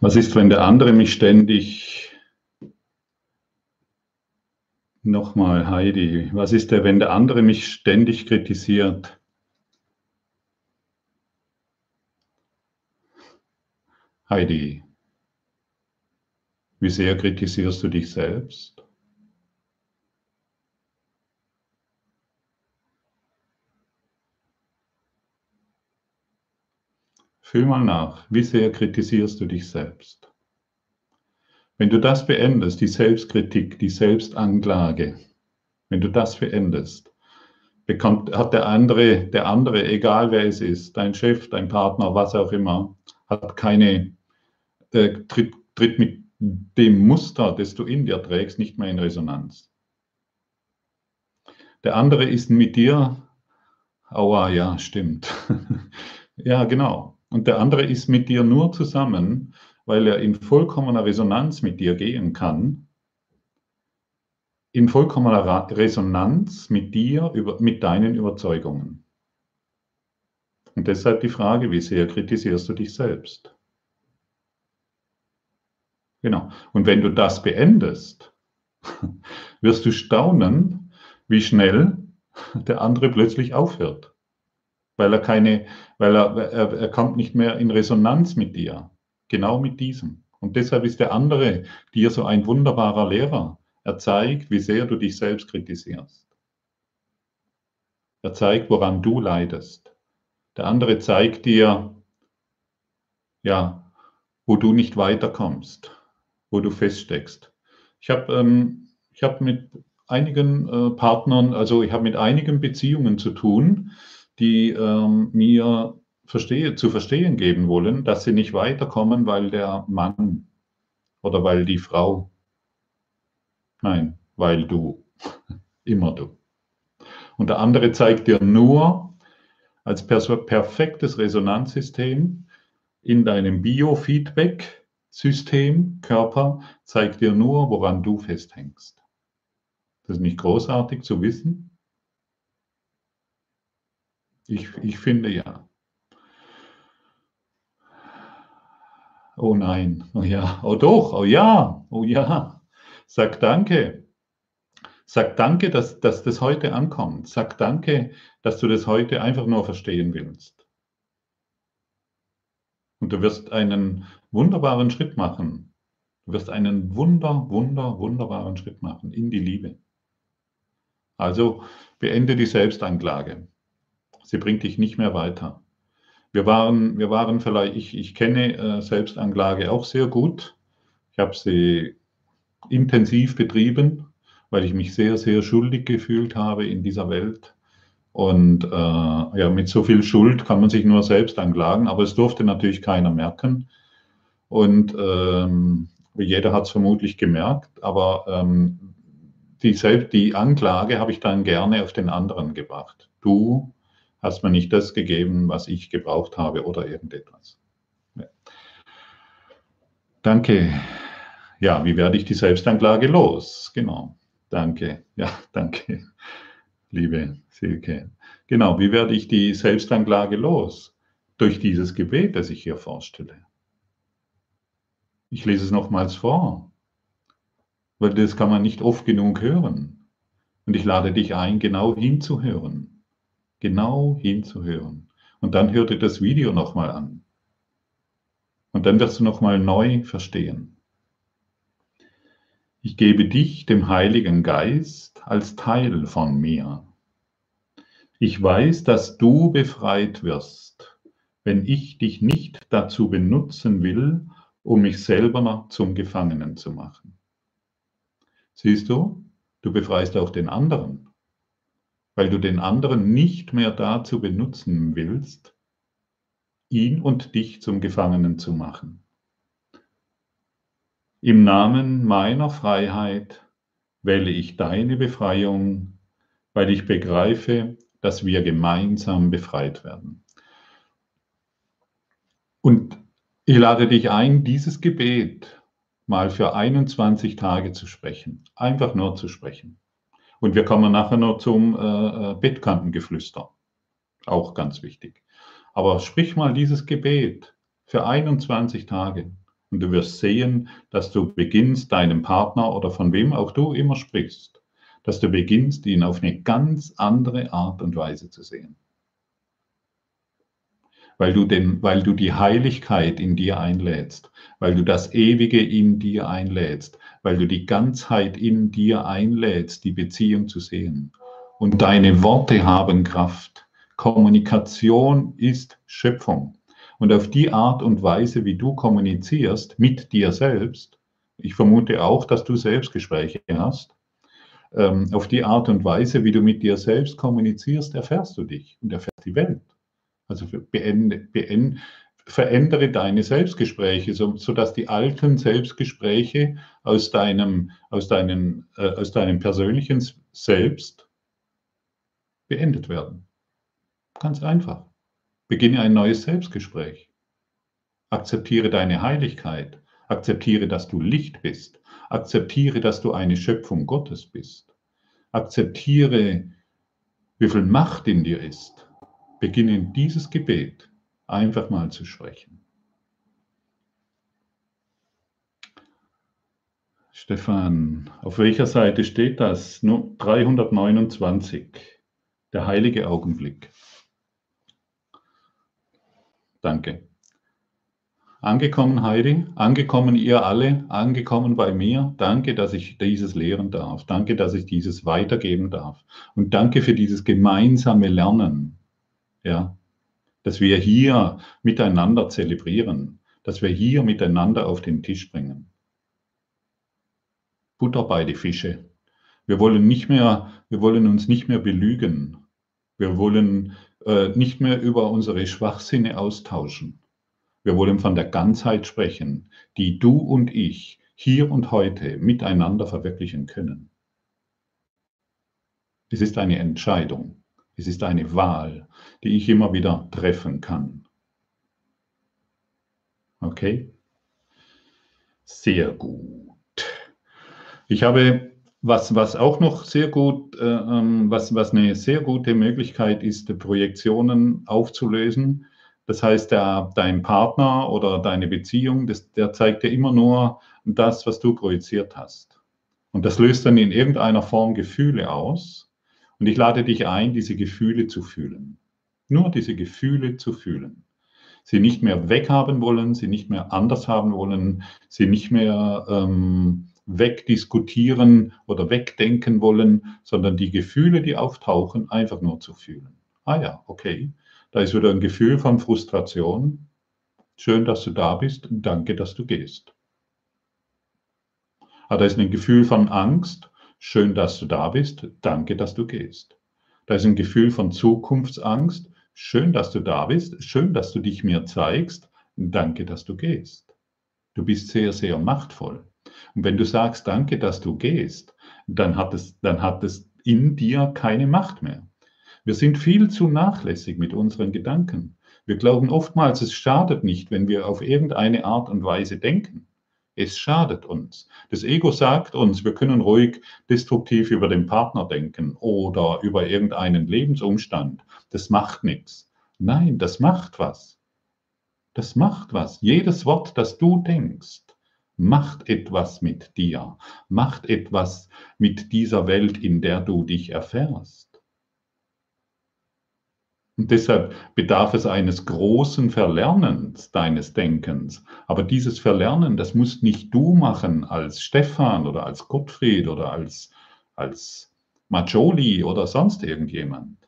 Was ist, wenn der andere mich ständig Nochmal, Heidi, was ist der, wenn der andere mich ständig kritisiert? Heidi, wie sehr kritisierst du dich selbst? Fühl mal nach, wie sehr kritisierst du dich selbst? Wenn du das beendest, die Selbstkritik, die Selbstanklage, wenn du das beendest, bekommt, hat der andere, der andere, egal wer es ist, dein Chef, dein Partner, was auch immer, hat keine, äh, tritt, tritt mit dem Muster, das du in dir trägst, nicht mehr in Resonanz. Der andere ist mit dir, aua, ja, stimmt. ja, genau. Und der andere ist mit dir nur zusammen, weil er in vollkommener Resonanz mit dir gehen kann, in vollkommener Resonanz mit dir, mit deinen Überzeugungen. Und deshalb die Frage, wie sehr kritisierst du dich selbst? Genau. Und wenn du das beendest, wirst du staunen, wie schnell der andere plötzlich aufhört weil er keine, weil er, er, er kommt nicht mehr in Resonanz mit dir. Genau mit diesem. Und deshalb ist der andere dir so ein wunderbarer Lehrer. Er zeigt, wie sehr du dich selbst kritisierst. Er zeigt, woran du leidest. Der andere zeigt dir, ja, wo du nicht weiterkommst, wo du feststeckst. Ich habe ähm, hab mit einigen äh, Partnern, also ich habe mit einigen Beziehungen zu tun, die ähm, mir verstehe, zu verstehen geben wollen, dass sie nicht weiterkommen, weil der Mann oder weil die Frau, nein, weil du, immer du. Und der andere zeigt dir nur als perfektes Resonanzsystem in deinem System, Körper zeigt dir nur, woran du festhängst. Das ist nicht großartig zu wissen? Ich, ich finde ja. Oh nein, oh ja, oh doch, oh ja, oh ja. Sag danke. Sag danke, dass, dass das heute ankommt. Sag danke, dass du das heute einfach nur verstehen willst. Und du wirst einen wunderbaren Schritt machen. Du wirst einen wunder, wunder, wunderbaren Schritt machen in die Liebe. Also beende die Selbstanklage. Sie bringt dich nicht mehr weiter. Wir waren, wir waren vielleicht, ich, ich kenne äh, Selbstanklage auch sehr gut. Ich habe sie intensiv betrieben, weil ich mich sehr, sehr schuldig gefühlt habe in dieser Welt. Und äh, ja, mit so viel Schuld kann man sich nur selbst anklagen, aber es durfte natürlich keiner merken. Und ähm, jeder hat es vermutlich gemerkt, aber ähm, die, selbst, die Anklage habe ich dann gerne auf den anderen gebracht. Du hast mir nicht das gegeben, was ich gebraucht habe oder irgendetwas. Ja. Danke. Ja, wie werde ich die Selbstanklage los? Genau. Danke. Ja, danke liebe Silke. Genau, wie werde ich die Selbstanklage los? Durch dieses Gebet, das ich hier vorstelle. Ich lese es nochmals vor, weil das kann man nicht oft genug hören. Und ich lade dich ein, genau hinzuhören. Genau hinzuhören. Und dann hör dir das Video nochmal an. Und dann wirst du nochmal neu verstehen. Ich gebe dich dem Heiligen Geist als Teil von mir. Ich weiß, dass du befreit wirst, wenn ich dich nicht dazu benutzen will, um mich selber zum Gefangenen zu machen. Siehst du, du befreist auch den anderen, weil du den anderen nicht mehr dazu benutzen willst, ihn und dich zum Gefangenen zu machen. Im Namen meiner Freiheit wähle ich deine Befreiung, weil ich begreife, dass wir gemeinsam befreit werden. Und ich lade dich ein, dieses Gebet mal für 21 Tage zu sprechen. Einfach nur zu sprechen. Und wir kommen nachher noch zum äh, äh Bettkantengeflüster. Auch ganz wichtig. Aber sprich mal dieses Gebet für 21 Tage. Und du wirst sehen, dass du beginnst, deinem Partner oder von wem auch du immer sprichst, dass du beginnst, ihn auf eine ganz andere Art und Weise zu sehen. Weil du, den, weil du die Heiligkeit in dir einlädst, weil du das Ewige in dir einlädst, weil du die Ganzheit in dir einlädst, die Beziehung zu sehen. Und deine Worte haben Kraft. Kommunikation ist Schöpfung. Und auf die Art und Weise, wie du kommunizierst mit dir selbst, ich vermute auch, dass du Selbstgespräche hast, ähm, auf die Art und Weise, wie du mit dir selbst kommunizierst, erfährst du dich und erfährst die Welt. Also beende, beende, verändere deine Selbstgespräche, so, sodass die alten Selbstgespräche aus deinem, aus, deinen, äh, aus deinem persönlichen Selbst beendet werden. Ganz einfach. Beginne ein neues Selbstgespräch. Akzeptiere deine Heiligkeit. Akzeptiere, dass du Licht bist. Akzeptiere, dass du eine Schöpfung Gottes bist. Akzeptiere, wie viel Macht in dir ist. Beginne dieses Gebet einfach mal zu sprechen. Stefan, auf welcher Seite steht das? Nur 329, der heilige Augenblick. Danke. Angekommen, Heidi, angekommen ihr alle, angekommen bei mir. Danke, dass ich dieses lehren darf. Danke, dass ich dieses weitergeben darf. Und danke für dieses gemeinsame Lernen. Ja, dass wir hier miteinander zelebrieren, dass wir hier miteinander auf den Tisch bringen. Butter bei die Fische. Wir wollen nicht mehr, wir wollen uns nicht mehr belügen. Wir wollen äh, nicht mehr über unsere Schwachsinne austauschen. Wir wollen von der Ganzheit sprechen, die du und ich hier und heute miteinander verwirklichen können. Es ist eine Entscheidung, es ist eine Wahl, die ich immer wieder treffen kann. Okay? Sehr gut. Ich habe was, was auch noch sehr gut, äh, ähm, was, was eine sehr gute Möglichkeit ist, Projektionen aufzulösen, Das heißt, der, dein Partner oder deine Beziehung, das, der zeigt dir immer nur das, was du projiziert hast. Und das löst dann in irgendeiner Form Gefühle aus. Und ich lade dich ein, diese Gefühle zu fühlen. Nur diese Gefühle zu fühlen. Sie nicht mehr weghaben wollen, sie nicht mehr anders haben wollen, sie nicht mehr ähm, wegdiskutieren oder wegdenken wollen, sondern die Gefühle, die auftauchen, einfach nur zu fühlen. Ah ja, okay, da ist wieder ein Gefühl von Frustration. Schön, dass du da bist. Danke, dass du gehst. Ah, da ist ein Gefühl von Angst. Schön, dass du da bist. Danke, dass du gehst. Da ist ein Gefühl von Zukunftsangst. Schön, dass du da bist. Schön, dass du dich mir zeigst. Danke, dass du gehst. Du bist sehr, sehr machtvoll. Und wenn du sagst, danke, dass du gehst, dann hat es, dann hat es in dir keine Macht mehr. Wir sind viel zu nachlässig mit unseren Gedanken. Wir glauben oftmals, es schadet nicht, wenn wir auf irgendeine Art und Weise denken. Es schadet uns. Das Ego sagt uns, wir können ruhig destruktiv über den Partner denken oder über irgendeinen Lebensumstand. Das macht nichts. Nein, das macht was. Das macht was. Jedes Wort, das du denkst, macht etwas mit dir, macht etwas mit dieser Welt, in der du dich erfährst. Und deshalb bedarf es eines großen Verlernens deines Denkens. Aber dieses Verlernen, das musst nicht du machen als Stefan oder als Gottfried oder als, als Majoli oder sonst irgendjemand.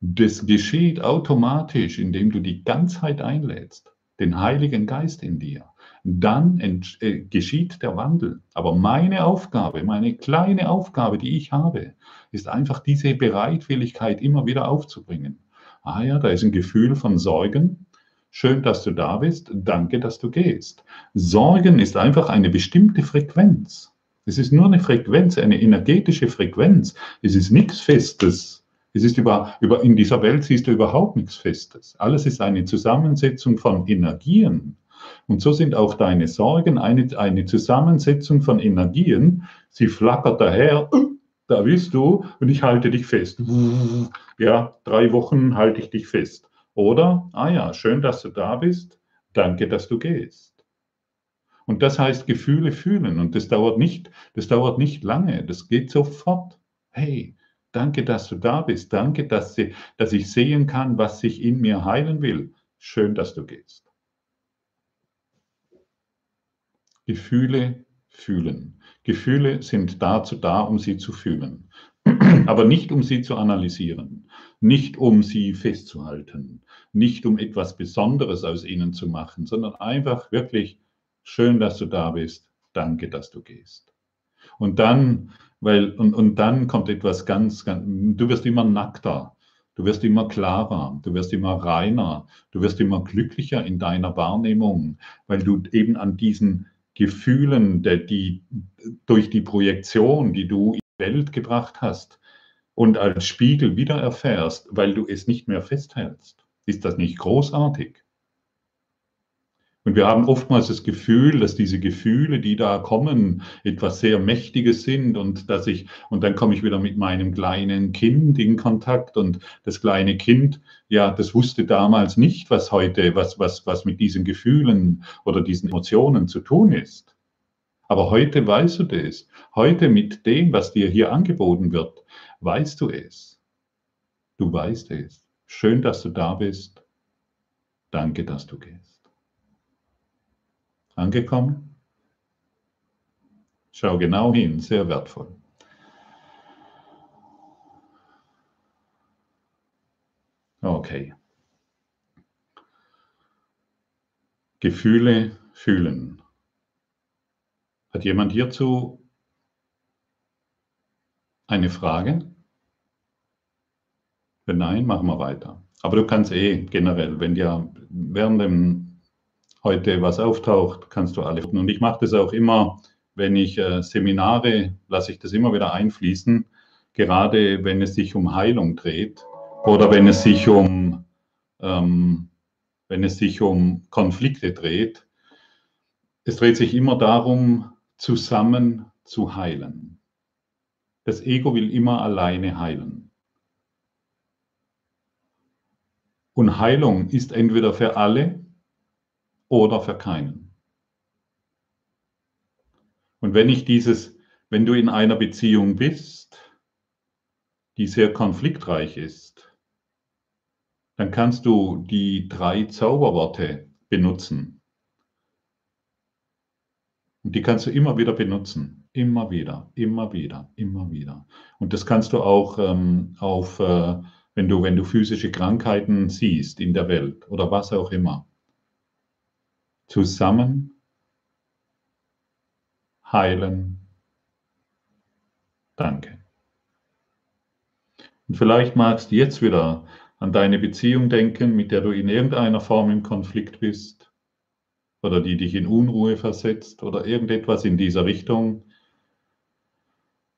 Das geschieht automatisch, indem du die Ganzheit einlädst, den Heiligen Geist in dir. Dann äh, geschieht der Wandel. Aber meine Aufgabe, meine kleine Aufgabe, die ich habe, ist einfach diese Bereitwilligkeit immer wieder aufzubringen Ah ja, da ist ein Gefühl von Sorgen. Schön, dass du da bist. Danke, dass du gehst. Sorgen ist einfach eine bestimmte Frequenz. Es ist nur eine Frequenz, eine energetische Frequenz. Es ist nichts Festes. Es ist über, über, in dieser Welt siehst du überhaupt nichts Festes. Alles ist eine Zusammensetzung von Energien. Und so sind auch deine Sorgen eine, eine Zusammensetzung von Energien. Sie flackert daher, da bist du und ich halte dich fest. Ja, drei Wochen halte ich dich fest. Oder, ah ja, schön, dass du da bist, danke, dass du gehst. Und das heißt Gefühle fühlen und das dauert nicht, das dauert nicht lange, das geht sofort. Hey, danke, dass du da bist, danke, dass, sie, dass ich sehen kann, was sich in mir heilen will. Schön, dass du gehst. Gefühle fühlen. Gefühle sind dazu da, um sie zu fühlen, aber nicht um sie zu analysieren, nicht um sie festzuhalten, nicht um etwas Besonderes aus ihnen zu machen, sondern einfach wirklich schön, dass du da bist, danke, dass du gehst. Und dann, weil, und, und dann kommt etwas ganz, ganz, du wirst immer nackter, du wirst immer klarer, du wirst immer reiner, du wirst immer glücklicher in deiner Wahrnehmung, weil du eben an diesen Gefühlen, die durch die Projektion, die du in die Welt gebracht hast und als Spiegel wieder erfährst, weil du es nicht mehr festhältst. Ist das nicht großartig? Und wir haben oftmals das Gefühl, dass diese Gefühle, die da kommen, etwas sehr Mächtiges sind und dass ich, und dann komme ich wieder mit meinem kleinen Kind in Kontakt und das kleine Kind, ja, das wusste damals nicht, was heute, was, was, was mit diesen Gefühlen oder diesen Emotionen zu tun ist. Aber heute weißt du das. Heute mit dem, was dir hier angeboten wird, weißt du es. Du weißt es. Schön, dass du da bist. Danke, dass du gehst. Angekommen? Schau genau hin, sehr wertvoll. Okay. Gefühle fühlen. Hat jemand hierzu eine Frage? Wenn nein, machen wir weiter. Aber du kannst eh generell, wenn dir während dem heute was auftaucht, kannst du alle. Und ich mache das auch immer, wenn ich äh, Seminare, lasse ich das immer wieder einfließen, gerade wenn es sich um Heilung dreht oder wenn es sich um, ähm, wenn es sich um Konflikte dreht. Es dreht sich immer darum, zusammen zu heilen. Das Ego will immer alleine heilen. Und Heilung ist entweder für alle oder für keinen. Und wenn ich dieses, wenn du in einer Beziehung bist, die sehr konfliktreich ist, dann kannst du die drei Zauberworte benutzen. Und die kannst du immer wieder benutzen. Immer wieder, immer wieder, immer wieder. Und das kannst du auch ähm, auf, äh, wenn, du, wenn du physische Krankheiten siehst in der Welt oder was auch immer. Zusammen heilen. Danke. Und vielleicht magst du jetzt wieder an deine Beziehung denken, mit der du in irgendeiner Form im Konflikt bist oder die dich in Unruhe versetzt oder irgendetwas in dieser Richtung.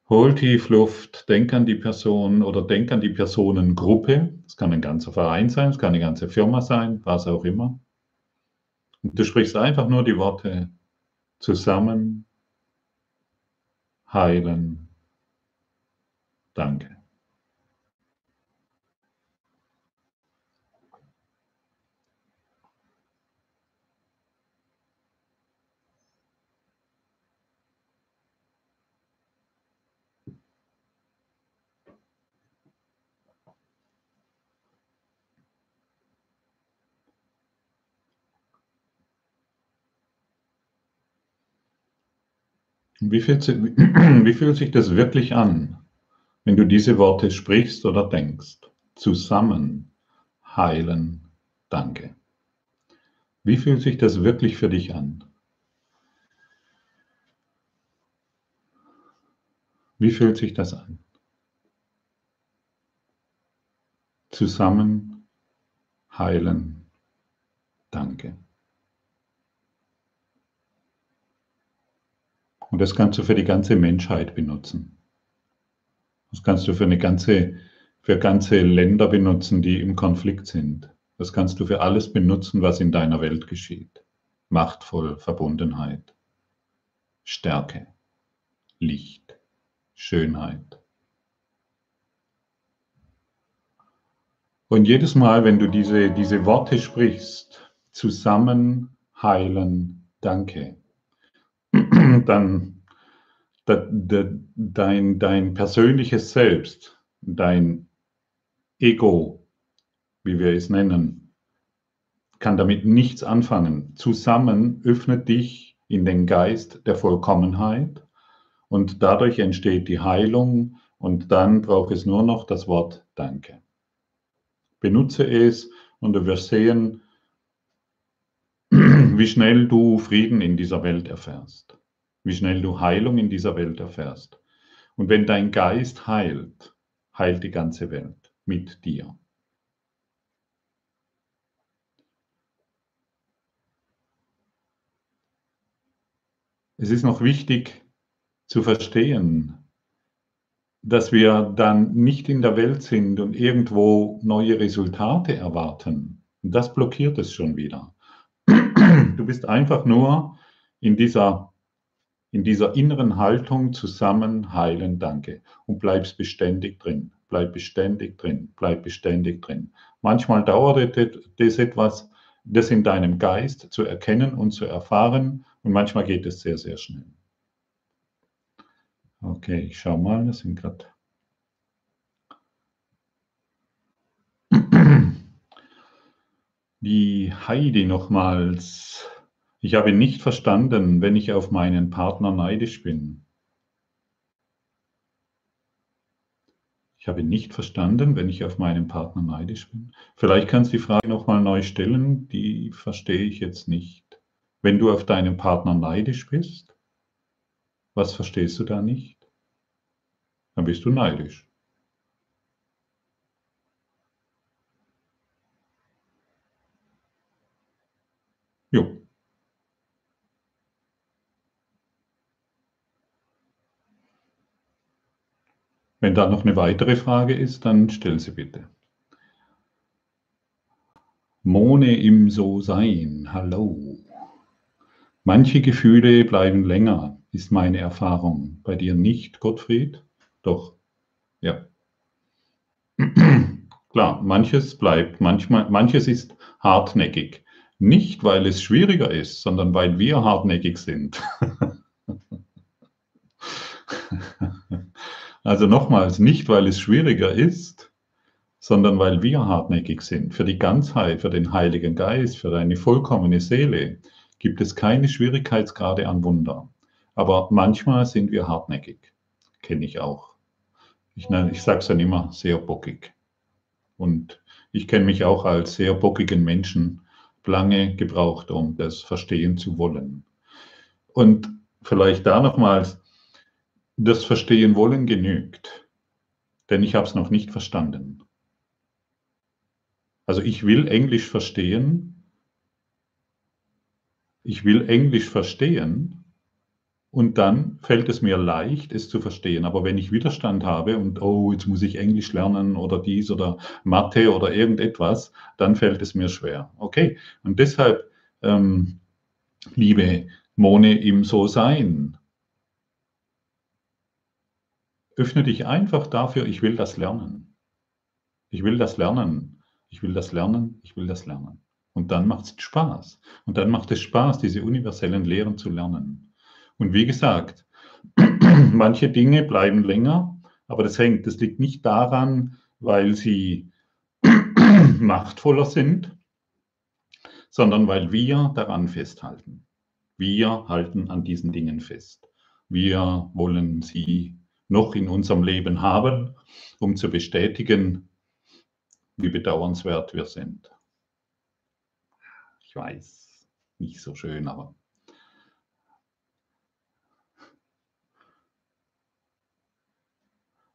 Hol tief Luft, denk an die Person oder denk an die Personengruppe. Es kann ein ganzer Verein sein, es kann eine ganze Firma sein, was auch immer. Und du sprichst einfach nur die Worte zusammen, heilen, danke. Wie fühlt, sich, wie fühlt sich das wirklich an, wenn du diese Worte sprichst oder denkst? Zusammen heilen, danke. Wie fühlt sich das wirklich für dich an? Wie fühlt sich das an? Zusammen heilen, danke. Und das kannst du für die ganze Menschheit benutzen. Das kannst du für eine ganze, für ganze Länder benutzen, die im Konflikt sind. Das kannst du für alles benutzen, was in deiner Welt geschieht. Machtvoll, Verbundenheit, Stärke, Licht, Schönheit. Und jedes Mal, wenn du diese, diese Worte sprichst, zusammen heilen, danke, dann dein, dein persönliches Selbst, dein Ego, wie wir es nennen, kann damit nichts anfangen. Zusammen öffnet dich in den Geist der Vollkommenheit und dadurch entsteht die Heilung und dann braucht es nur noch das Wort Danke. Benutze es und du wirst sehen, wie schnell du Frieden in dieser Welt erfährst, wie schnell du Heilung in dieser Welt erfährst. Und wenn dein Geist heilt, heilt die ganze Welt mit dir. Es ist noch wichtig zu verstehen, dass wir dann nicht in der Welt sind und irgendwo neue Resultate erwarten. Und das blockiert es schon wieder. Du bist einfach nur in dieser, in dieser inneren Haltung zusammen heilen, danke. Und bleibst beständig drin. Bleib beständig drin. Bleib beständig drin. Manchmal dauert das etwas, das in deinem Geist zu erkennen und zu erfahren. Und manchmal geht es sehr, sehr schnell. Okay, ich schau mal, das sind gerade Die Heidi nochmals. Ich habe nicht verstanden, wenn ich auf meinen Partner neidisch bin. Ich habe nicht verstanden, wenn ich auf meinen Partner neidisch bin. Vielleicht kannst du die Frage nochmal neu stellen, die verstehe ich jetzt nicht. Wenn du auf deinen Partner neidisch bist, was verstehst du da nicht? Dann bist du neidisch. Wenn da noch eine weitere Frage ist, dann stell sie bitte. Mone im So-Sein, hallo. Manche Gefühle bleiben länger, ist meine Erfahrung. Bei dir nicht, Gottfried? Doch, ja. Klar, manches bleibt, manchmal, manches ist hartnäckig. Nicht, weil es schwieriger ist, sondern weil wir hartnäckig sind. also nochmals, nicht, weil es schwieriger ist, sondern weil wir hartnäckig sind. Für die Ganzheit, für den Heiligen Geist, für deine vollkommene Seele gibt es keine Schwierigkeitsgrade an Wunder. Aber manchmal sind wir hartnäckig. Kenne ich auch. Ich, ich sage es dann immer sehr bockig. Und ich kenne mich auch als sehr bockigen Menschen lange gebraucht, um das verstehen zu wollen. Und vielleicht da nochmals, das Verstehen wollen genügt, denn ich habe es noch nicht verstanden. Also ich will Englisch verstehen, ich will Englisch verstehen und dann fällt es mir leicht, es zu verstehen. Aber wenn ich Widerstand habe und, oh, jetzt muss ich Englisch lernen oder dies oder Mathe oder irgendetwas, dann fällt es mir schwer. Okay, und deshalb, ähm, liebe Mone im So-Sein, öffne dich einfach dafür, ich will das lernen. Ich will das lernen. Ich will das lernen. Ich will das lernen. Und dann macht es Spaß. Und dann macht es Spaß, diese universellen Lehren zu lernen. Und wie gesagt, manche Dinge bleiben länger, aber das hängt, das liegt nicht daran, weil sie machtvoller sind, sondern weil wir daran festhalten. Wir halten an diesen Dingen fest. Wir wollen sie noch in unserem Leben haben, um zu bestätigen, wie bedauernswert wir sind. Ich weiß, nicht so schön, aber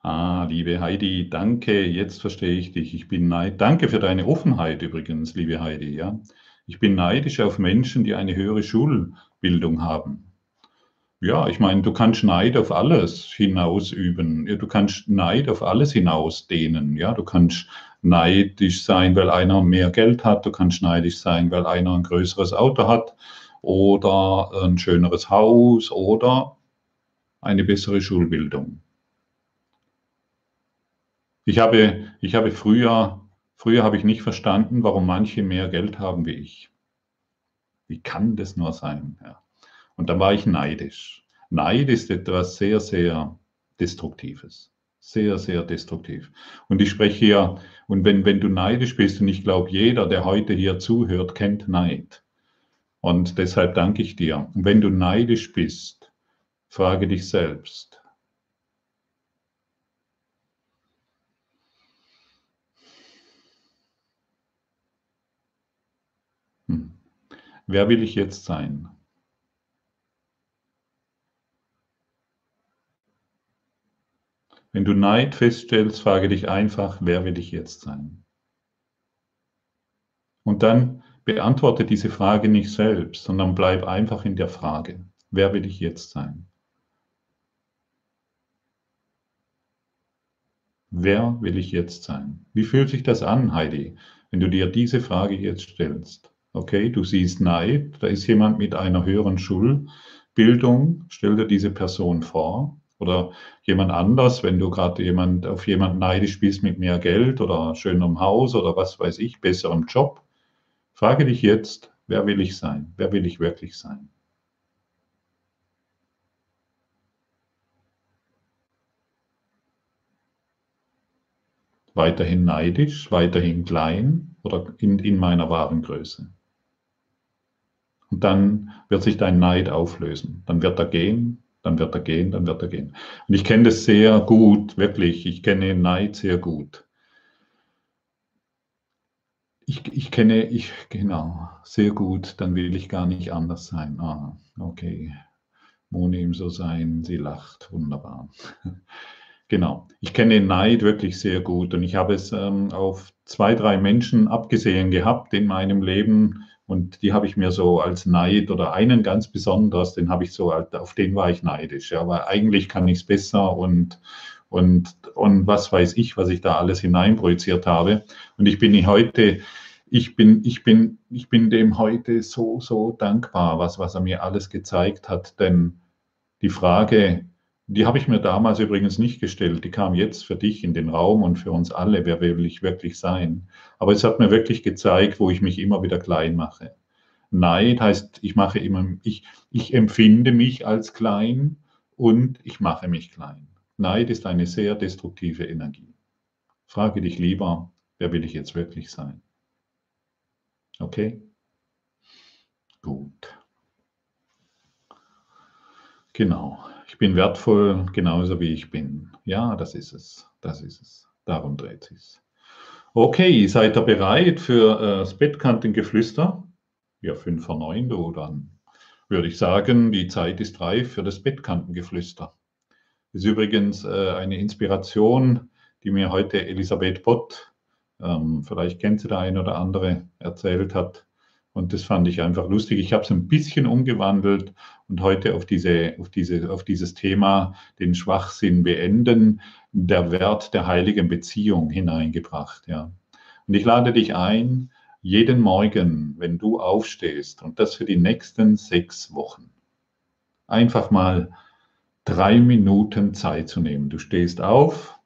Ah, liebe Heidi, danke, jetzt verstehe ich dich. Ich bin neidisch. Danke für deine Offenheit übrigens, liebe Heidi. Ja. Ich bin neidisch auf Menschen, die eine höhere Schulbildung haben. Ja, ich meine, du kannst Neid auf alles hinausüben. Du kannst Neid auf alles hinausdehnen. Ja, du kannst neidisch sein, weil einer mehr Geld hat. Du kannst neidisch sein, weil einer ein größeres Auto hat oder ein schöneres Haus oder eine bessere Schulbildung. Ich habe, ich habe früher, früher habe ich nicht verstanden, warum manche mehr Geld haben wie ich. Wie kann das nur sein? Ja. Und dann war ich neidisch. Neid ist etwas sehr, sehr Destruktives. Sehr, sehr destruktiv. Und ich spreche hier, und wenn, wenn du neidisch bist, und ich glaube, jeder, der heute hier zuhört, kennt Neid. Und deshalb danke ich dir. Und wenn du neidisch bist, frage dich selbst, Wer will ich jetzt sein? Wenn du Neid feststellst, frage dich einfach, wer will ich jetzt sein? Und dann beantworte diese Frage nicht selbst, sondern bleib einfach in der Frage, wer will ich jetzt sein? Wer will ich jetzt sein? Wie fühlt sich das an, Heidi, wenn du dir diese Frage jetzt stellst? Okay, du siehst Neid, da ist jemand mit einer höheren Schulbildung, stell dir diese Person vor. Oder jemand anders, wenn du gerade jemand, auf jemanden neidisch bist mit mehr Geld oder schönerem Haus oder was weiß ich, besserem Job. Frage dich jetzt, wer will ich sein? Wer will ich wirklich sein? Weiterhin neidisch, weiterhin klein oder in, in meiner wahren Größe. Und dann wird sich dein Neid auflösen. Dann wird er gehen, dann wird er gehen, dann wird er gehen. Und ich kenne das sehr gut, wirklich. Ich kenne Neid sehr gut. Ich, ich kenne, ich, genau, sehr gut, dann will ich gar nicht anders sein. Ah, okay. Moni im so sein, sie lacht, wunderbar. Genau. Ich kenne Neid wirklich sehr gut und ich habe es ähm, auf zwei, drei Menschen abgesehen gehabt in meinem Leben, und die habe ich mir so als Neid oder einen ganz besonders, den habe ich so, auf den war ich neidisch. Ja, aber eigentlich kann ich es besser und, und, und was weiß ich, was ich da alles hineinprojiziert habe. Und ich bin heute, ich bin, ich bin, ich bin dem heute so, so dankbar, was, was er mir alles gezeigt hat. Denn die Frage, Die habe ich mir damals übrigens nicht gestellt. Die kam jetzt für dich in den Raum und für uns alle. Wer will ich wirklich sein? Aber es hat mir wirklich gezeigt, wo ich mich immer wieder klein mache. Neid heißt, ich mache immer, ich, ich empfinde mich als klein und ich mache mich klein. Neid ist eine sehr destruktive Energie. Frage dich lieber, wer will ich jetzt wirklich sein? Okay? Gut. Genau. Ich bin wertvoll, genauso wie ich bin. Ja, das ist es. Das ist es. Darum dreht es. Okay, seid ihr bereit für äh, das Bettkantengeflüster? Ja, 5 vor 9, du, dann würde ich sagen, die Zeit ist reif für das Bettkantengeflüster. Das ist übrigens äh, eine Inspiration, die mir heute Elisabeth Bott, ähm, vielleicht kennt sie der ein oder andere, erzählt hat. Und das fand ich einfach lustig. Ich habe es ein bisschen umgewandelt und heute auf, diese, auf, diese, auf dieses Thema, den Schwachsinn beenden, der Wert der heiligen Beziehung hineingebracht. Ja. Und ich lade dich ein, jeden Morgen, wenn du aufstehst, und das für die nächsten sechs Wochen, einfach mal drei Minuten Zeit zu nehmen. Du stehst auf,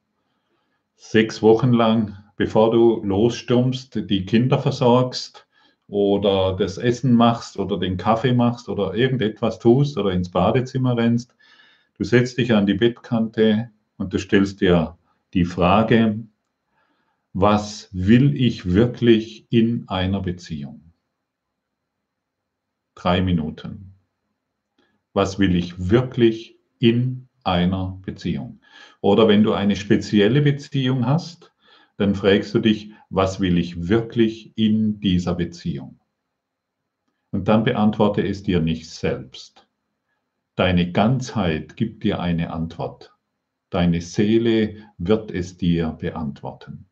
sechs Wochen lang, bevor du losstürmst, die Kinder versorgst, oder das Essen machst oder den Kaffee machst oder irgendetwas tust oder ins Badezimmer rennst, du setzt dich an die Bettkante und du stellst dir die Frage, was will ich wirklich in einer Beziehung? Drei Minuten. Was will ich wirklich in einer Beziehung? Oder wenn du eine spezielle Beziehung hast, dann fragst du dich, was will ich wirklich in dieser Beziehung? Und dann beantworte es dir nicht selbst. Deine Ganzheit gibt dir eine Antwort. Deine Seele wird es dir beantworten.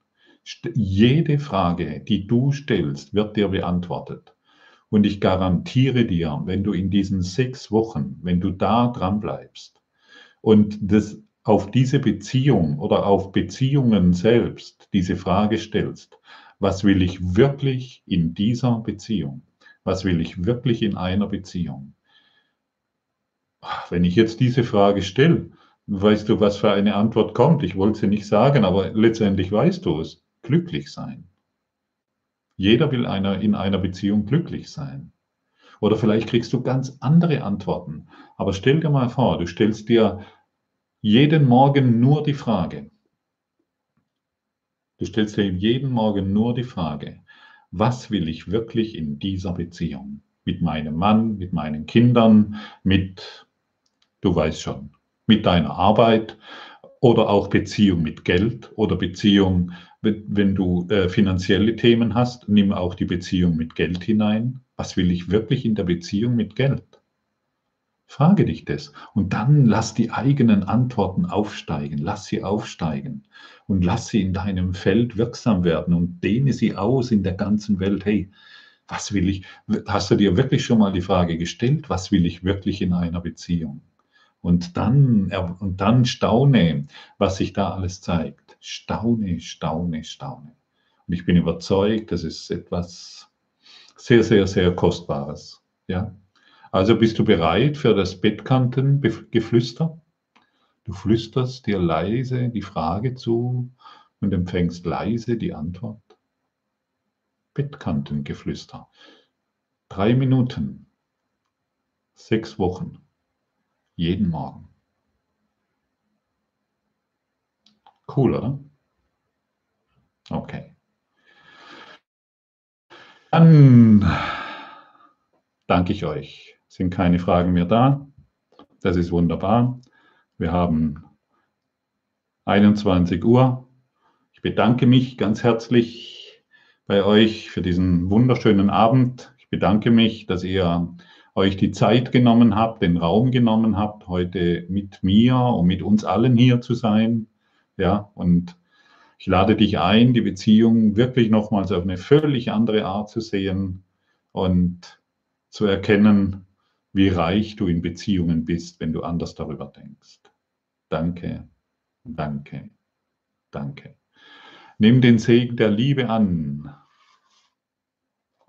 Jede Frage, die du stellst, wird dir beantwortet. Und ich garantiere dir, wenn du in diesen sechs Wochen, wenn du da dran bleibst und das auf diese Beziehung oder auf Beziehungen selbst diese Frage stellst, was will ich wirklich in dieser Beziehung? Was will ich wirklich in einer Beziehung? Wenn ich jetzt diese Frage stelle, weißt du, was für eine Antwort kommt? Ich wollte sie nicht sagen, aber letztendlich weißt du es. Glücklich sein. Jeder will einer, in einer Beziehung glücklich sein. Oder vielleicht kriegst du ganz andere Antworten. Aber stell dir mal vor, du stellst dir jeden Morgen nur die Frage, du stellst dir jeden Morgen nur die Frage, was will ich wirklich in dieser Beziehung? Mit meinem Mann, mit meinen Kindern, mit, du weißt schon, mit deiner Arbeit oder auch Beziehung mit Geld oder Beziehung, wenn du äh, finanzielle Themen hast, nimm auch die Beziehung mit Geld hinein. Was will ich wirklich in der Beziehung mit Geld? Frage dich das und dann lass die eigenen Antworten aufsteigen, lass sie aufsteigen und lass sie in deinem Feld wirksam werden und dehne sie aus in der ganzen Welt. Hey, was will ich? Hast du dir wirklich schon mal die Frage gestellt, was will ich wirklich in einer Beziehung? Und dann, und dann staune, was sich da alles zeigt. Staune, staune, staune. Und ich bin überzeugt, das ist etwas sehr, sehr, sehr Kostbares. Ja, also bist du bereit für das Bettkantengeflüster? Du flüsterst dir leise die Frage zu und empfängst leise die Antwort. Bettkantengeflüster. Drei Minuten, sechs Wochen, jeden Morgen. Cool, oder? Okay. Dann danke ich euch sind keine Fragen mehr da. Das ist wunderbar. Wir haben 21 Uhr. Ich bedanke mich ganz herzlich bei euch für diesen wunderschönen Abend. Ich bedanke mich, dass ihr euch die Zeit genommen habt, den Raum genommen habt, heute mit mir und mit uns allen hier zu sein. Ja, und ich lade dich ein, die Beziehung wirklich nochmals auf eine völlig andere Art zu sehen und zu erkennen, wie reich du in Beziehungen bist, wenn du anders darüber denkst. Danke, danke, danke. Nimm den Segen der Liebe an.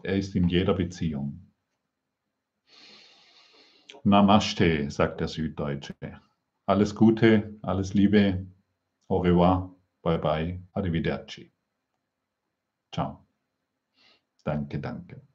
Er ist in jeder Beziehung. Namaste, sagt der Süddeutsche. alles Gute, alles Liebe, au revoir, bye bye, arrivederci. Ciao. Danke, danke.